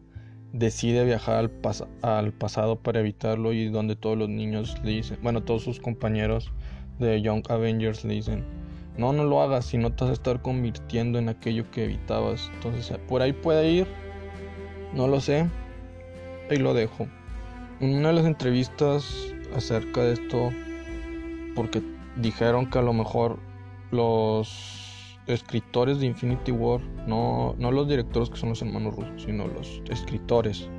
decide viajar al, al, pasado para evitarlo y donde todos los niños le dicen, bueno, todos sus compañeros de Young Avengers le dicen, no, no lo hagas, si no te vas a estar convirtiendo en aquello que evitabas. Entonces, por ahí puede ir, no lo sé, ahí lo dejo. En una de las entrevistas acerca de esto, porque dijeron que a lo mejor los escritores de Infinity War, no, no los directores que son los hermanos rusos, sino los escritores,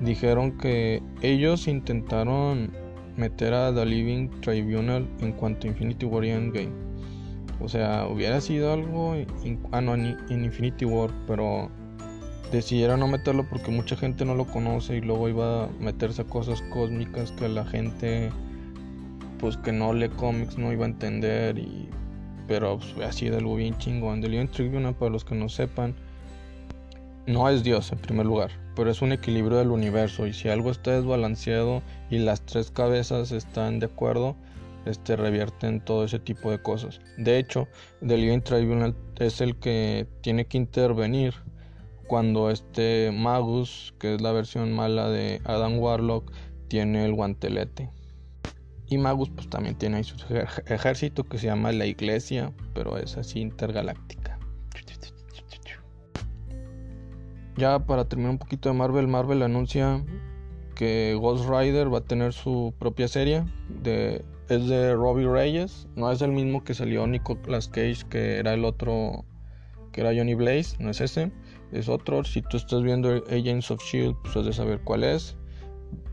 dijeron que ellos intentaron meter a The Living Tribunal en cuanto a Infinity War y Endgame. O sea, hubiera sido algo ah, en Infinity War, pero decidieron no meterlo porque mucha gente no lo conoce y luego iba a meterse a cosas cósmicas que la gente pues que no lee cómics no iba a entender y pero pues, ha sido algo bien chingón. The Living Tribunal, para los que no sepan, no es Dios en primer lugar, pero es un equilibrio del universo. Y si algo está desbalanceado y las tres cabezas están de acuerdo, este revierten todo ese tipo de cosas. De hecho, The Living Tribunal es el que tiene que intervenir cuando este Magus, que es la versión mala de Adam Warlock, tiene el guantelete. Y Magus pues también tiene ahí su ejército que se llama la Iglesia, pero es así intergaláctica. Ya para terminar un poquito de Marvel, Marvel anuncia que Ghost Rider va a tener su propia serie de es de Robbie Reyes, no es el mismo que salió Nicolas Cage, que era el otro, que era Johnny Blaze, no es ese, es otro. Si tú estás viendo Agents of Shield, pues has de saber cuál es.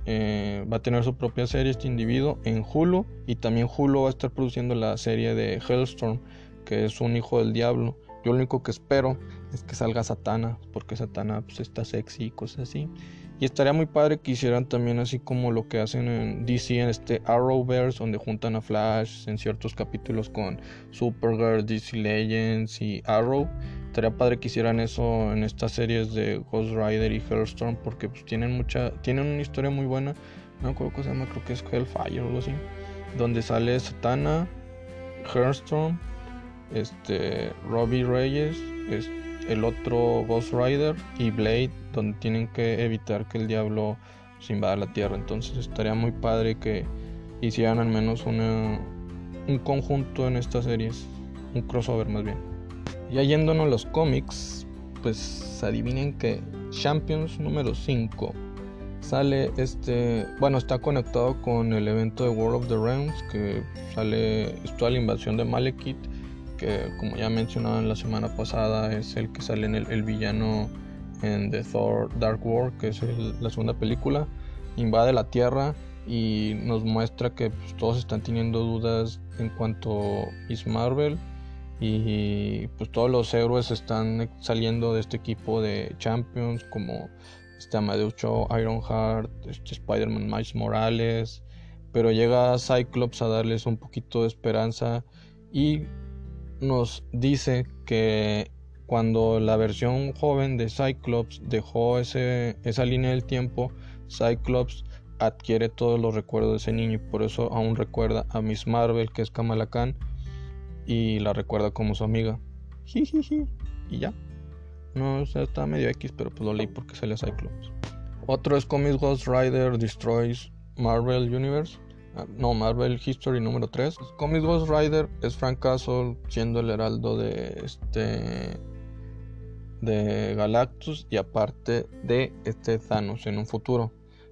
Eh, va a tener su propia serie este individuo en Hulu y también Hulu va a estar produciendo la serie de Hellstorm, que es un hijo del diablo. Yo lo único que espero es que salga Satana, porque Satana pues, está sexy y cosas así. Y estaría muy padre que hicieran también así como lo que hacen en DC, en este Arrowverse, donde juntan a Flash en ciertos capítulos con Supergirl, DC Legends y Arrow. Estaría padre que hicieran eso en estas series de Ghost Rider y Hellstorm, porque pues tienen mucha, tienen una historia muy buena. No me acuerdo se llama, creo que es Hellfire o algo así. Donde sale Satana, Hellstorm, este, Robbie Reyes, este, el otro Ghost Rider y Blade, donde tienen que evitar que el diablo se invada la tierra. Entonces estaría muy padre que hicieran al menos una, un conjunto en estas series, un crossover más bien. Ya yéndonos a los cómics, pues adivinen que Champions número 5 sale este, bueno, está conectado con el evento de World of the Realms que sale toda la invasión de Malekith como ya mencionado en la semana pasada es el que sale en el, villano en The Thor Dark World, que es la segunda película, invade la Tierra y nos muestra que pues, todos están teniendo dudas en cuanto Miss Marvel y pues todos los héroes están saliendo de este equipo de Champions como este Amadeus Cho, Ironheart, este Spider-Man Miles Morales, pero llega Cyclops a darles un poquito de esperanza y nos dice que cuando la versión joven de Cyclops dejó esa línea del tiempo, Cyclops adquiere todos los recuerdos de ese niño y por eso aún recuerda a Miss Marvel, que es Kamala Khan, y la recuerda como su amiga. Y ya. No, está medio X, pero pues lo leí porque sale Cyclops. Otro es Comics Ghost Rider Destroys Marvel Universe. No, Marvel History número 3. Comics Ghost Rider es Frank Castle siendo el heraldo de este de Galactus y aparte de este Thanos en un futuro.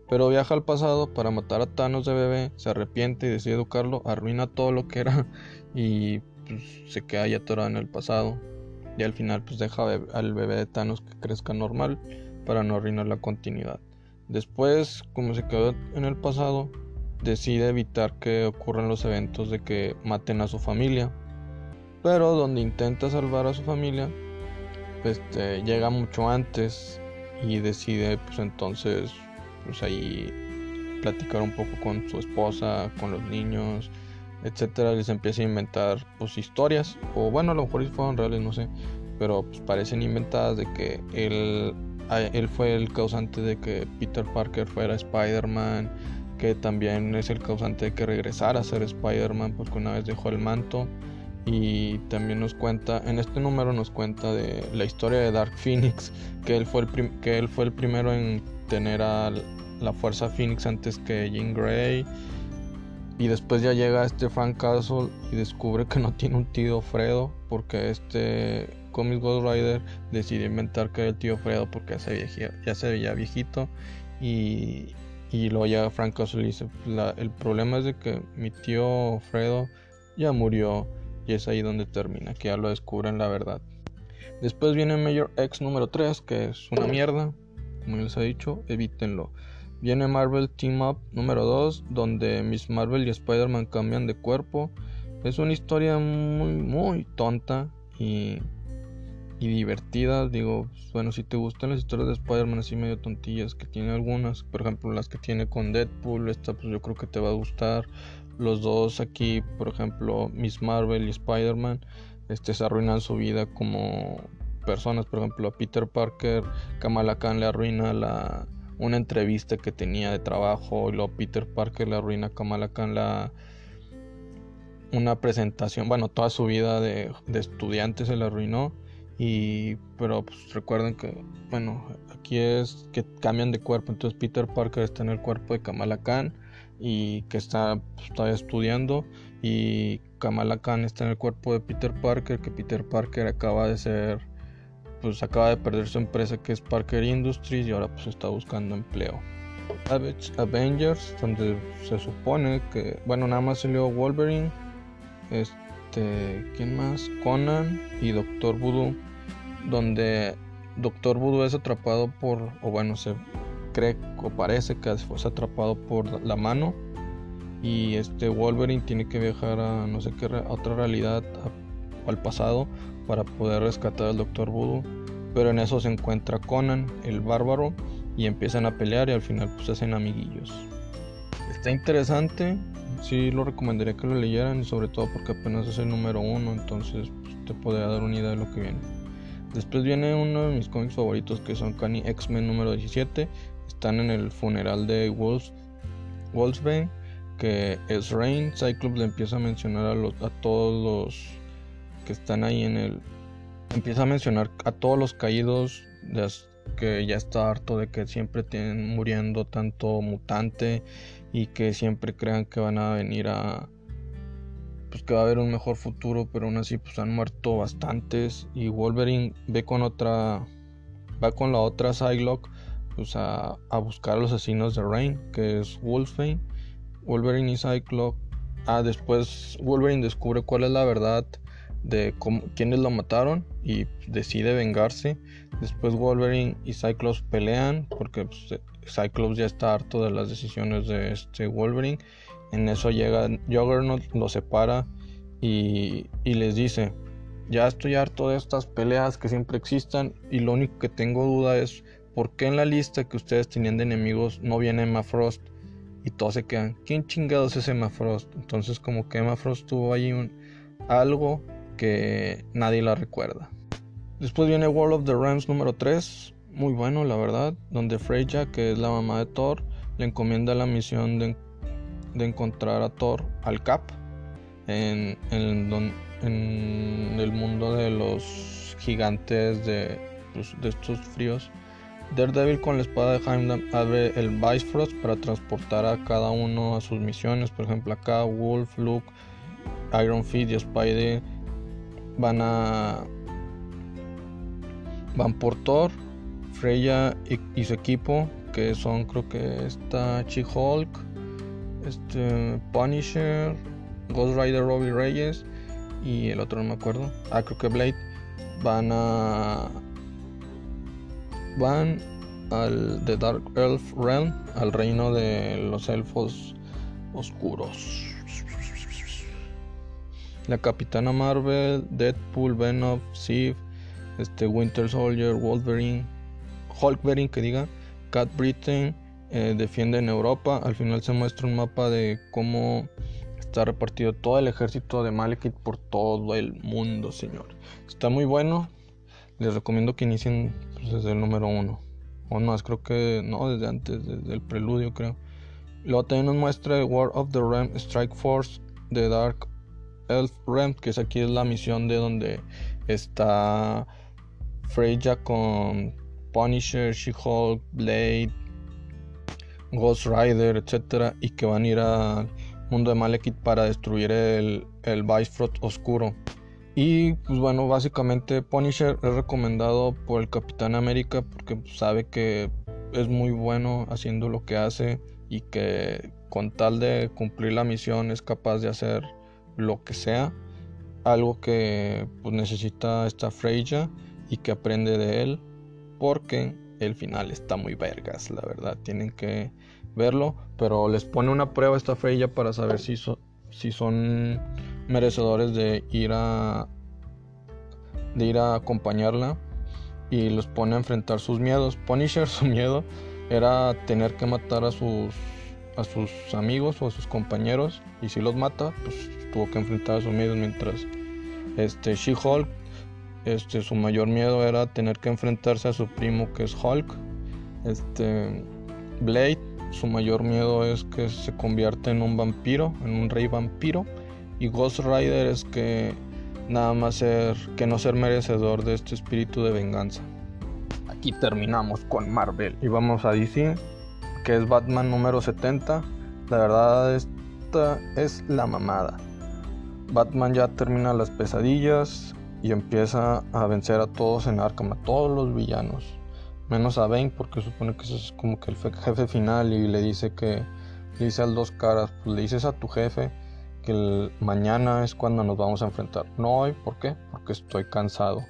Pero viaja al pasado para matar a Thanos de bebé, se arrepiente y decide educarlo, arruina todo lo que era y pues, se queda ya atorado en el pasado. Y al final pues deja al bebé de Thanos que crezca normal para no arruinar la continuidad. Después, como se quedó en el pasado, decide evitar que ocurran los eventos de que maten a su familia. Pero donde intenta salvar a su familia, pues este, llega mucho antes y decide pues entonces pues ahí platicar un poco con su esposa, con los niños, etcétera, les empieza a inventar pues historias. O bueno, a lo mejor fueron reales, no sé, pero pues parecen inventadas de que él él fue el causante de que Peter Parker fuera Spider-Man, que también es el causante de que regresara a ser Spider-Man porque una vez dejó el manto. Y también nos cuenta, en este número nos cuenta de la historia de Dark Phoenix, que él fue el, que él fue el primero en tener a la Fuerza Phoenix antes que Jean Grey. Y después ya llega este Frank Castle y descubre que no tiene un tío Fredo porque este Comic Ghost Rider decide inventar que era el tío Fredo porque ya se, ya se veía viejito. Y, y luego ya Frank Castle dice, el problema es de que mi tío Fredo ya murió y es ahí donde termina, que ya lo descubren la verdad. Después viene Major X número 3, que es una mierda, como les he dicho, evítenlo. Viene Marvel Team Up número 2, donde Miss Marvel y Spider-Man cambian de cuerpo. Es una historia muy, muy tonta y y divertidas. Digo, bueno, si te gustan las historias de Spider-Man así medio tontillas, que tiene algunas, por ejemplo, las que tiene con Deadpool, esta pues yo creo que te va a gustar. Los dos aquí, por ejemplo, Miss Marvel y Spider-Man, este, se arruinan su vida como personas. Por ejemplo, a Peter Parker, Kamala Khan le arruina la, una entrevista que tenía de trabajo y luego Peter Parker le arruina a Kamala Khan la una presentación, bueno, toda su vida de, de estudiante se le arruinó y, pero pues recuerden que, bueno, aquí es que cambian de cuerpo. Entonces Peter Parker está en el cuerpo de Kamala Khan y que está pues, estudiando. Y Kamala Khan está en el cuerpo de Peter Parker, que Peter Parker acaba de ser, pues acaba de perder su empresa que es Parker Industries y ahora pues está buscando empleo. Avengers, donde se supone que, bueno, nada más salió Wolverine, este, ¿quién más? Conan y Doctor Voodoo, donde Doctor Voodoo es atrapado por, o bueno, se cree o parece que fue atrapado por la mano y este Wolverine tiene que viajar a no sé qué otra realidad al pasado para poder rescatar al Doctor Voodoo pero en eso se encuentra Conan el bárbaro y empiezan a pelear y al final pues hacen amiguillos está interesante sí lo recomendaría que lo leyeran y sobre todo porque apenas es el número uno entonces pues, te podría dar una idea de lo que viene. Después viene uno de mis cómics favoritos que son Cani X-Men número 17 están en el funeral de Wolfsbane que es Rain, Cyclops le empieza a mencionar a, a todos los que están ahí en el... Empieza a mencionar a todos los caídos, que ya está harto de que siempre tienen muriendo tanto mutante y que siempre crean que van a venir a... Pues que va a haber un mejor futuro, pero aún así pues han muerto bastantes y Wolverine ve con otra... Va con la otra Psylocke pues a, a buscar a los asesinos de Rain, que es Wolfsbane Wolverine y Cyclops. Ah, después Wolverine descubre cuál es la verdad de cómo, quiénes lo mataron y decide vengarse. Después Wolverine y Cyclops pelean porque pues, Cyclops ya está harto de las decisiones de este Wolverine. En eso llega Juggernaut, lo separa y, y les dice, ya estoy harto de estas peleas que siempre existan y lo único que tengo duda es por qué en la lista que ustedes tenían de enemigos no viene Emma Frost y todos se quedan, ¿quién chingados es Emma Frost? Entonces como que Emma Frost tuvo ahí un, algo que nadie la recuerda. Después viene World of the Rams número 3, muy bueno la verdad, donde Freya, que es la mamá de Thor, le encomienda la misión de, encontrar a Thor al Cap en, en, el mundo de los gigantes de, pues, de estos fríos Daredevil con la espada de Heimdall abre el Bifrost para transportar a cada uno a sus misiones. Por ejemplo, acá Wolf, Luke, Iron Fist y Spider van a van por Thor, Freya y, su equipo, que son creo que está She-Hulk, este Punisher, Ghost Rider Robbie Reyes y el otro no me acuerdo. Ah, creo que Blade van a van al The Dark Elf Realm, al reino de los elfos oscuros. La Capitana Marvel, Deadpool, Venom, Sif, este Winter Soldier, Wolverine, Hulkverine que diga, Cat Britain eh, defiende en Europa. Al final se muestra un mapa de cómo está repartido todo el ejército de Malekith por todo el mundo, señor. Está muy bueno. Les recomiendo que inicien pues, desde el número uno. O más, creo que no, desde antes, desde el preludio, creo. Luego también nos muestra War of the Ram Strike Force de Dark Elf Ram, que es aquí es la misión de donde está Freya con Punisher, She-Hulk, Blade, Ghost Rider, etc. Y que van a ir al mundo de Malekith para destruir el, el oscuro. Y pues bueno, básicamente Punisher es recomendado por el Capitán América porque sabe que es muy bueno haciendo lo que hace y que con tal de cumplir la misión es capaz de hacer lo que sea. Algo que pues, necesita esta Freya y que aprende de él porque el final está muy vergas, la verdad. Tienen que verlo, pero les pone una prueba esta Freya para saber si, son merecedores de ir a de ir a acompañarla y los pone a enfrentar sus miedos. Punisher su miedo era tener que matar a sus a sus amigos o a sus compañeros y si los mata, pues tuvo que enfrentar a sus miedos mientras este She-Hulk este su mayor miedo era tener que enfrentarse a su primo que es Hulk. Este Blade su mayor miedo es que se convierta en un vampiro, en un rey vampiro. Y Ghost Rider es que nada más ser que no ser merecedor de este espíritu de venganza. Aquí terminamos con Marvel y vamos a DC, que es Batman número 70. La verdad esta es la mamada. Batman ya termina las pesadillas y empieza a vencer a todos en Arkham, a todos los villanos Menos a Bane porque supone que ese es como que el jefe final y le dice que le dice al dos caras, pues le dices a tu jefe que mañana es cuando nos vamos a enfrentar. No hoy, ¿por qué? Porque estoy cansado.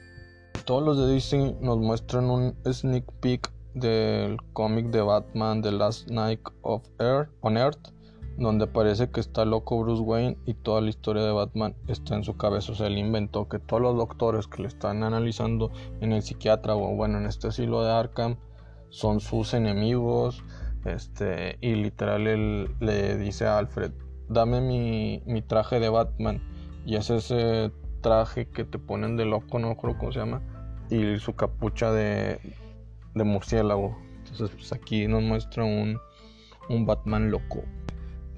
Todos los de Disney nos muestran un sneak peek del cómic de Batman The Last Night of Earth, on Earth, donde parece que está loco Bruce Wayne y toda la historia de Batman está en su cabeza. O sea, él inventó que todos los doctores que le están analizando en el psiquiatra o bueno, en este asilo de Arkham son sus enemigos. Este, y literal él le dice a Alfred, dame mi, mi traje de Batman. Y es ese traje que te ponen de loco, no creo cómo se llama. Y su capucha de, de murciélago. Entonces, pues aquí nos muestra un, un Batman loco.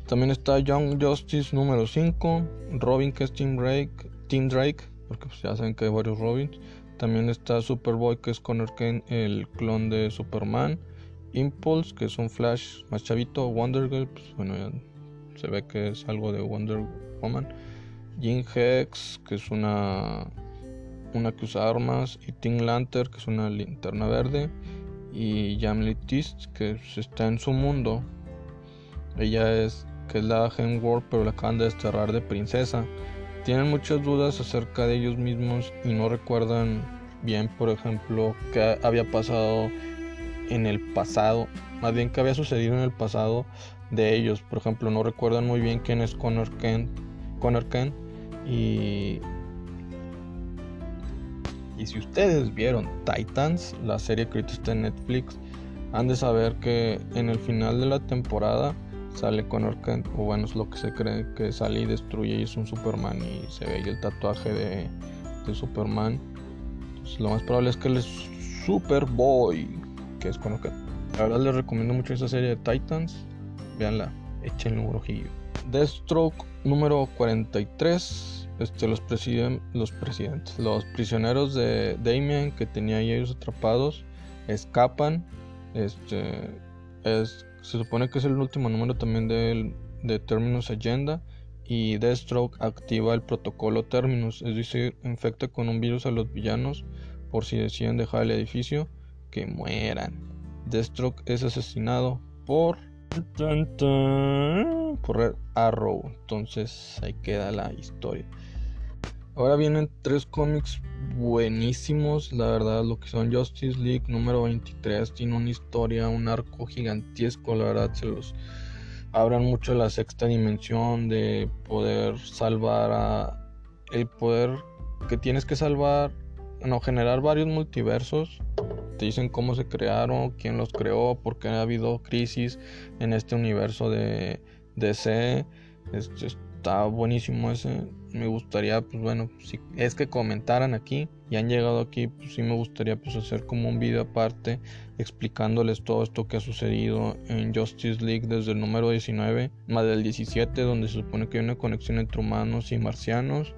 También está Young Justice número 5, Robin que es Team Drake, Team Drake porque pues ya saben que hay varios Robins. También está Superboy que es Connor Kane, el clon de Superman. Impulse que es un Flash más chavito. Wonder Girl, pues bueno, se ve que es algo de Wonder Woman. Jean Hex que es una una que usa armas, y Tim Lantern, que es una linterna verde, y Jamie Tist, que está en su mundo. Ella es que es la World pero la acaban de desterrar de princesa. Tienen muchas dudas acerca de ellos mismos y no recuerdan bien, por ejemplo, qué había pasado en el pasado, más bien qué había sucedido en el pasado de ellos. Por ejemplo, no recuerdan muy bien quién es Connor Kent, Connor y y si ustedes vieron Titans, la serie que está en Netflix, han de saber que en el final de la temporada sale Connor Kent, o bueno, es lo que se cree que sale y destruye y es un Superman y se ve ahí el tatuaje de, Superman. Entonces, lo más probable es que él es Superboy, que es Connor Kent. La verdad les recomiendo mucho esa serie de Titans. Veanla, échenle un ojillo. Deathstroke número 43 este, los, los presidentes, los prisioneros de Damien que tenía ellos atrapados, escapan. Este, es, se supone que es el último número también de, de Terminus Agenda. Y Deathstroke activa el protocolo Terminus, es decir, infecta con un virus a los villanos por si deciden dejar el edificio, que mueran. Deathstroke es asesinado por por Arrow. Entonces ahí queda la historia. Ahora vienen tres cómics buenísimos, la verdad, lo que son Justice League número 23 tiene una historia, un arco gigantesco, la verdad, se los abran mucho la sexta dimensión de poder salvar a el poder que tienes que salvar, no, generar varios multiversos. Te dicen cómo se crearon, quién los creó, por qué ha habido crisis en este universo de DC. Este, está buenísimo ese me gustaría, pues bueno, si es que comentaran aquí y han llegado aquí, pues sí me gustaría pues hacer como un video aparte explicándoles todo esto que ha sucedido en Justice League desde el número 19 más del 17 donde se supone que hay una conexión entre humanos y marcianos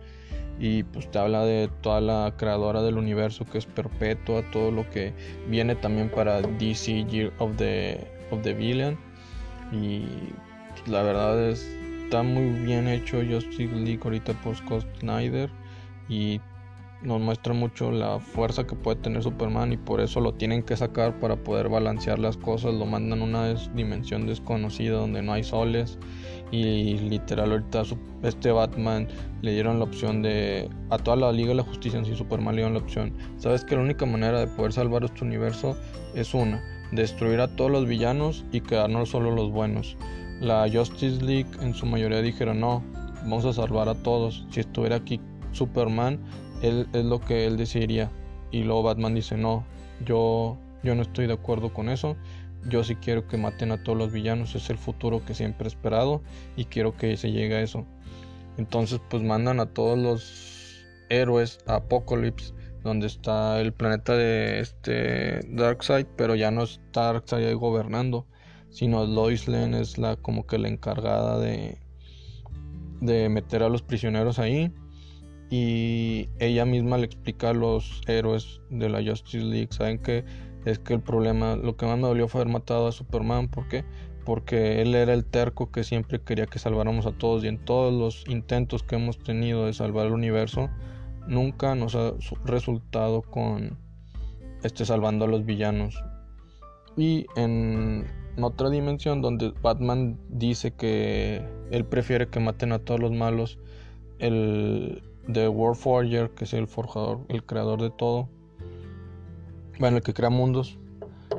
y pues te habla de toda la creadora del universo que es perpetua, todo lo que viene también para DC Year of the, of the Villain y pues, la verdad es está muy bien hecho Justice League ahorita por Scott Snyder y nos muestra mucho la fuerza que puede tener Superman y por eso lo tienen que sacar para poder balancear las cosas. Lo mandan a una dimensión desconocida donde no hay soles y literal ahorita este Batman le dieron la opción de a toda la Liga de la Justicia en sí Superman le dieron la opción. Sabes que la única manera de poder salvar este universo es una, destruir a todos los villanos y quedarnos solo los buenos. La Justice League en su mayoría dijeron no, vamos a salvar a todos. Si estuviera aquí Superman, él es lo que él decidiría. Y luego Batman dice no, yo, yo no estoy de acuerdo con eso. Yo sí quiero que maten a todos los villanos, es el futuro que siempre he esperado y quiero que se llegue a eso. Entonces pues mandan a todos los héroes a Apocalypse donde está el planeta de este Darkseid, pero ya no está Darkseid ahí gobernando sino Lois Lane es la como que la encargada de, de meter a los prisioneros ahí y ella misma le explica a los héroes de la Justice League, saben que es que el problema, lo que más me dolió fue haber matado a Superman, ¿por qué? Porque él era el terco que siempre quería que salváramos a todos y en todos los intentos que hemos tenido de salvar el universo, nunca nos ha resultado con esté salvando a los villanos. Y en otra dimensión donde Batman dice que él prefiere que maten a todos los malos, el de Warforger, que es el forjador, el creador de todo, bueno, el que crea mundos,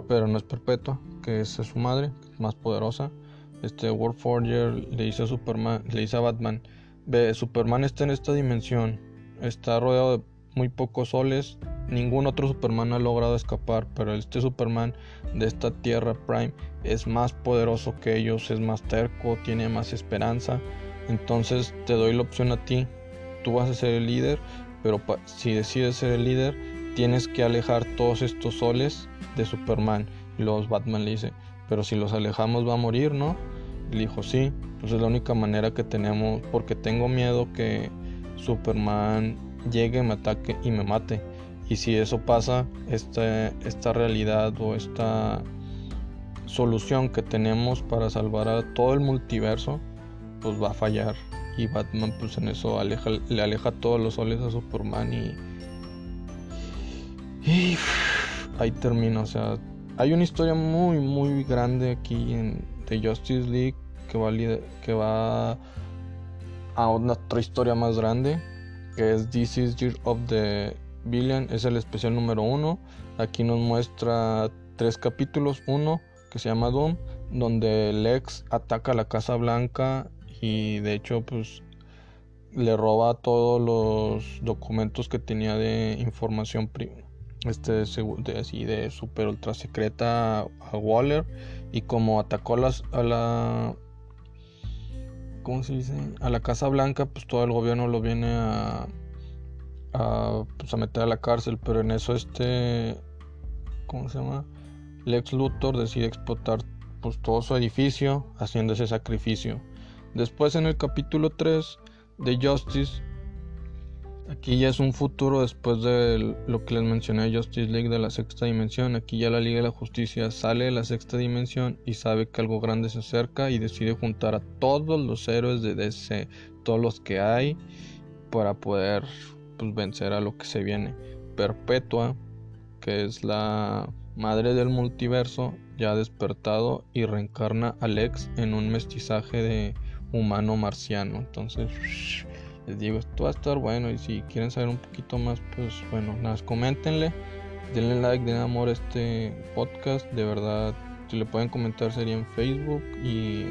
pero no es perpetua, que es su madre, más poderosa. Este Warforger le dice a Superman, le dice a Batman, ve, Superman está en esta dimensión, está rodeado de muy pocos soles, ningún otro Superman ha logrado escapar, pero este Superman de esta Tierra Prime es más poderoso que ellos, es más terco, tiene más esperanza. Entonces te doy la opción a ti. Tú vas a ser el líder, pero si decides ser el líder, tienes que alejar todos estos soles de Superman. Y los Batman le dice, pero si los alejamos va a morir, ¿no? Le dijo, sí, pues es la única manera que tenemos, porque tengo miedo que Superman llegue, me ataque y me mate. Y si eso pasa, esta, esta realidad o esta solución que tenemos para salvar a todo el multiverso, pues va a fallar. Y Batman pues en eso le aleja todos los soles a Superman y... Y ahí termina, o sea, hay una historia muy muy grande aquí en The Justice League que va, que va a otra historia más grande que es This is Year of the Villain, es el especial número uno. Aquí nos muestra tres capítulos. Uno que se llama Doom, donde Lex ataca a la Casa Blanca y de hecho pues le roba todos los documentos que tenía de información este de, así de super ultra secreta a Waller y como atacó las, a la ¿cómo se dice? a la Casa Blanca pues todo el gobierno lo viene a a, pues, a meter a la cárcel pero en eso este ¿cómo se llama? Lex Luthor decide explotar pues, todo su edificio haciendo ese sacrificio. Después en el capítulo 3 de Justice, aquí ya es un futuro después de lo que les mencioné Justice League de la sexta dimensión. Aquí ya la Liga de la Justicia sale de la sexta dimensión y sabe que algo grande se acerca y decide juntar a todos los héroes de DC, todos los que hay, para poder pues, vencer a lo que se viene. Perpetua, que es la madre del multiverso, ya ha despertado y reencarna a Lex en un mestizaje de humano marciano. Entonces, les digo, esto va a estar bueno. Y si quieren saber un poquito más, pues bueno, nada, coméntenle, denle like, den amor a este podcast. De verdad, si le pueden comentar sería en Facebook y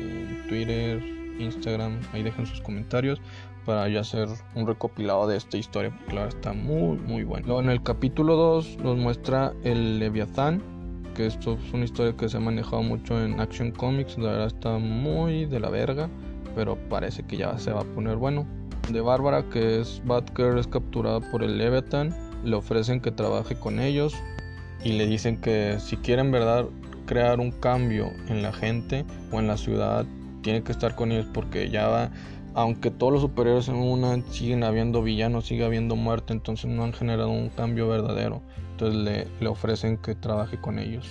Twitter, Instagram. Ahí dejen sus comentarios para ya hacer un recopilado de esta historia, porque claro, está muy, muy bueno. Luego en el capítulo 2 nos muestra el Leviatán, que esto es una historia que se ha manejado mucho en Action Comics, la verdad está muy de la verga, pero parece que ya se va a poner bueno. De Bárbara, que es Batgirl, es capturada por el Leviathan, le ofrecen que trabaje con ellos y le dicen que si quieren, verdad, crear un cambio en la gente o en la ciudad, tiene que estar con ellos porque ya va aunque todos los superhéroes en una siguen habiendo villanos, sigue habiendo muerte, entonces no han generado un cambio verdadero. Entonces le, le ofrecen que trabaje con ellos.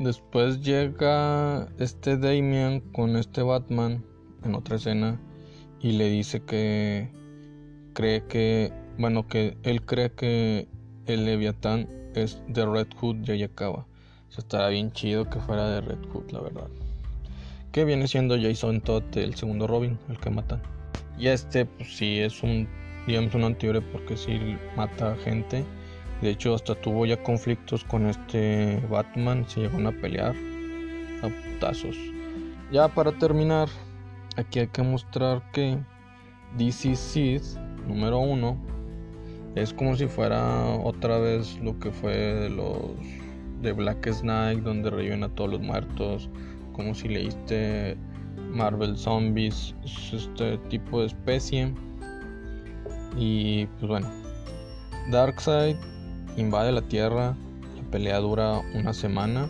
Después llega este Damian con este Batman en otra escena y le dice que cree que, bueno, que él cree que el Leviatán es de Red Hood y Ayakawa. O sea, estará bien chido que fuera de Red Hood, la verdad. Que viene siendo Jason Todd, el segundo Robin, el que matan. Y este, pues sí, es un, digamos, un antihéroe porque sí mata gente. De hecho, hasta tuvo ya conflictos con este Batman. Se llegaron a pelear a putazos. Ya para terminar, aquí hay que mostrar que DC Seed número uno es como si fuera otra vez lo que fue de los de Black Snake donde reviven a todos los muertos como si leíste Marvel Zombies este tipo de especie y pues bueno Darkseid invade la Tierra la pelea dura una semana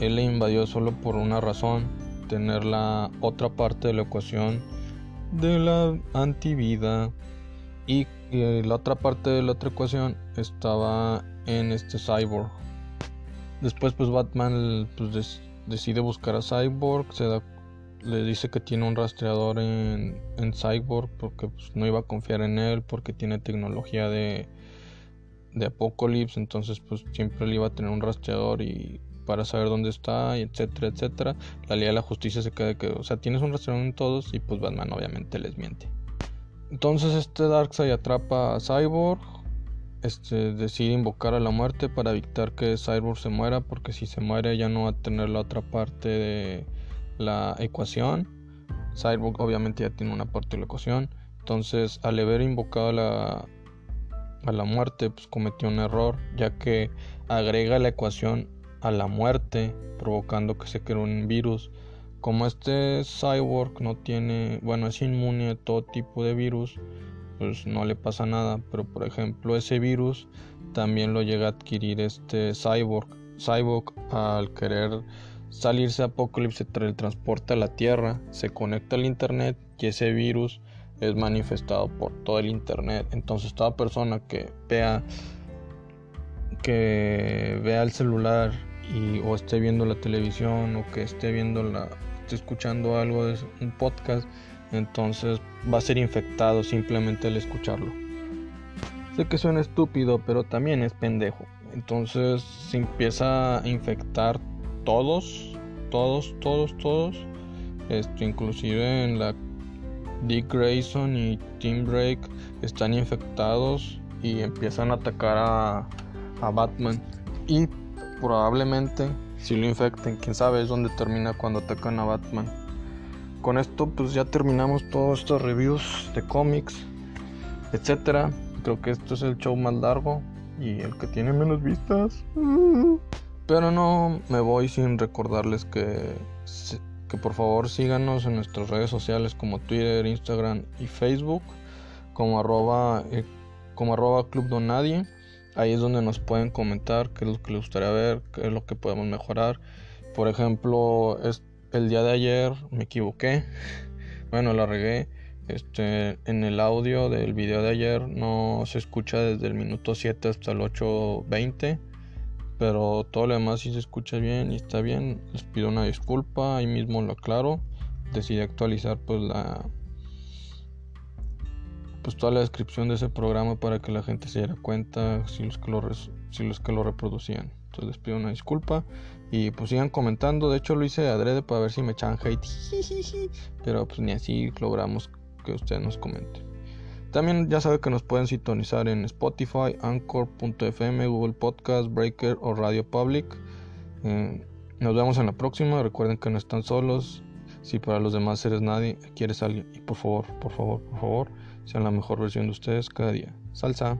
él le invadió solo por una razón tener la otra parte de la ecuación de la antivida y y la otra parte de la otra ecuación estaba en este Cyborg. Después pues Batman pues, decide buscar a Cyborg, se da le dice que tiene un rastreador en, en Cyborg porque pues, no iba a confiar en él, porque tiene tecnología de, de Apocalypse, entonces pues siempre le iba a tener un rastreador y para saber dónde está, y etcétera, etcétera. La Liga de la Justicia se queda que, o sea, tienes un rastreador en todos y pues Batman obviamente les miente. Entonces este Darkseid atrapa a Cyborg, este, decide invocar a la muerte para evitar que Cyborg se muera, porque si se muere ya no va a tener la otra parte de la ecuación. Cyborg obviamente ya tiene una parte de la ecuación. Entonces, al haber invocado la, a la muerte, pues cometió un error, ya que agrega la ecuación a la muerte, provocando que se cree un virus. Como este cyborg no tiene, bueno, es inmune a todo tipo de virus, pues no le pasa nada. Pero por ejemplo, ese virus también lo llega a adquirir este cyborg. Cyborg al querer salirse a Apocalypse se transporta a la Tierra, se conecta al Internet y ese virus es manifestado por todo el Internet. Entonces toda persona que vea que vea el celular y o esté viendo la televisión o que esté viendo la esté escuchando algo de un podcast, entonces va a ser infectado simplemente al escucharlo. Sé que suena estúpido, pero también es pendejo. Entonces se empieza a infectar todos, todos, todos, todos. Esto inclusive en la Dick Grayson y Tim Drake están infectados y empiezan a atacar a, a Batman. Y probablemente si lo infecten, quién sabe es donde termina cuando atacan a Batman. Con esto pues ya terminamos todos estos reviews de cómics, etcétera. Creo que esto es el show más largo y el que tiene menos vistas. Pero no me voy sin recordarles que, que por favor síganos en nuestras redes sociales como Twitter, Instagram y Facebook como arroba, eh, como arroba Club Donadie. Ahí es donde nos pueden comentar qué es lo que les gustaría ver, qué es lo que podemos mejorar. Por ejemplo, es, el día de ayer me equivoqué. Bueno, la regué. Este, en el audio del video de ayer no se escucha desde el minuto 7 hasta el 8.20 pero todo lo demás sí se escucha bien y está bien. Les pido una disculpa, ahí mismo lo aclaro. Decidí actualizar pues la pues toda la descripción de ese programa para que la gente se diera cuenta si los que lo, si los que lo reproducían. Entonces les pido una disculpa y pues sigan comentando. De hecho lo hice adrede para ver si me echan hate. Pero pues ni así logramos que ustedes nos comenten. También ya saben que nos pueden sintonizar en Spotify, Anchor.fm, Google Podcast, Breaker o Radio Public. Eh, nos vemos en la próxima. Recuerden que no están solos. Si para los demás eres nadie, quieres alguien. Y por favor, por favor, por favor, sean la mejor versión de ustedes cada día. Salsa.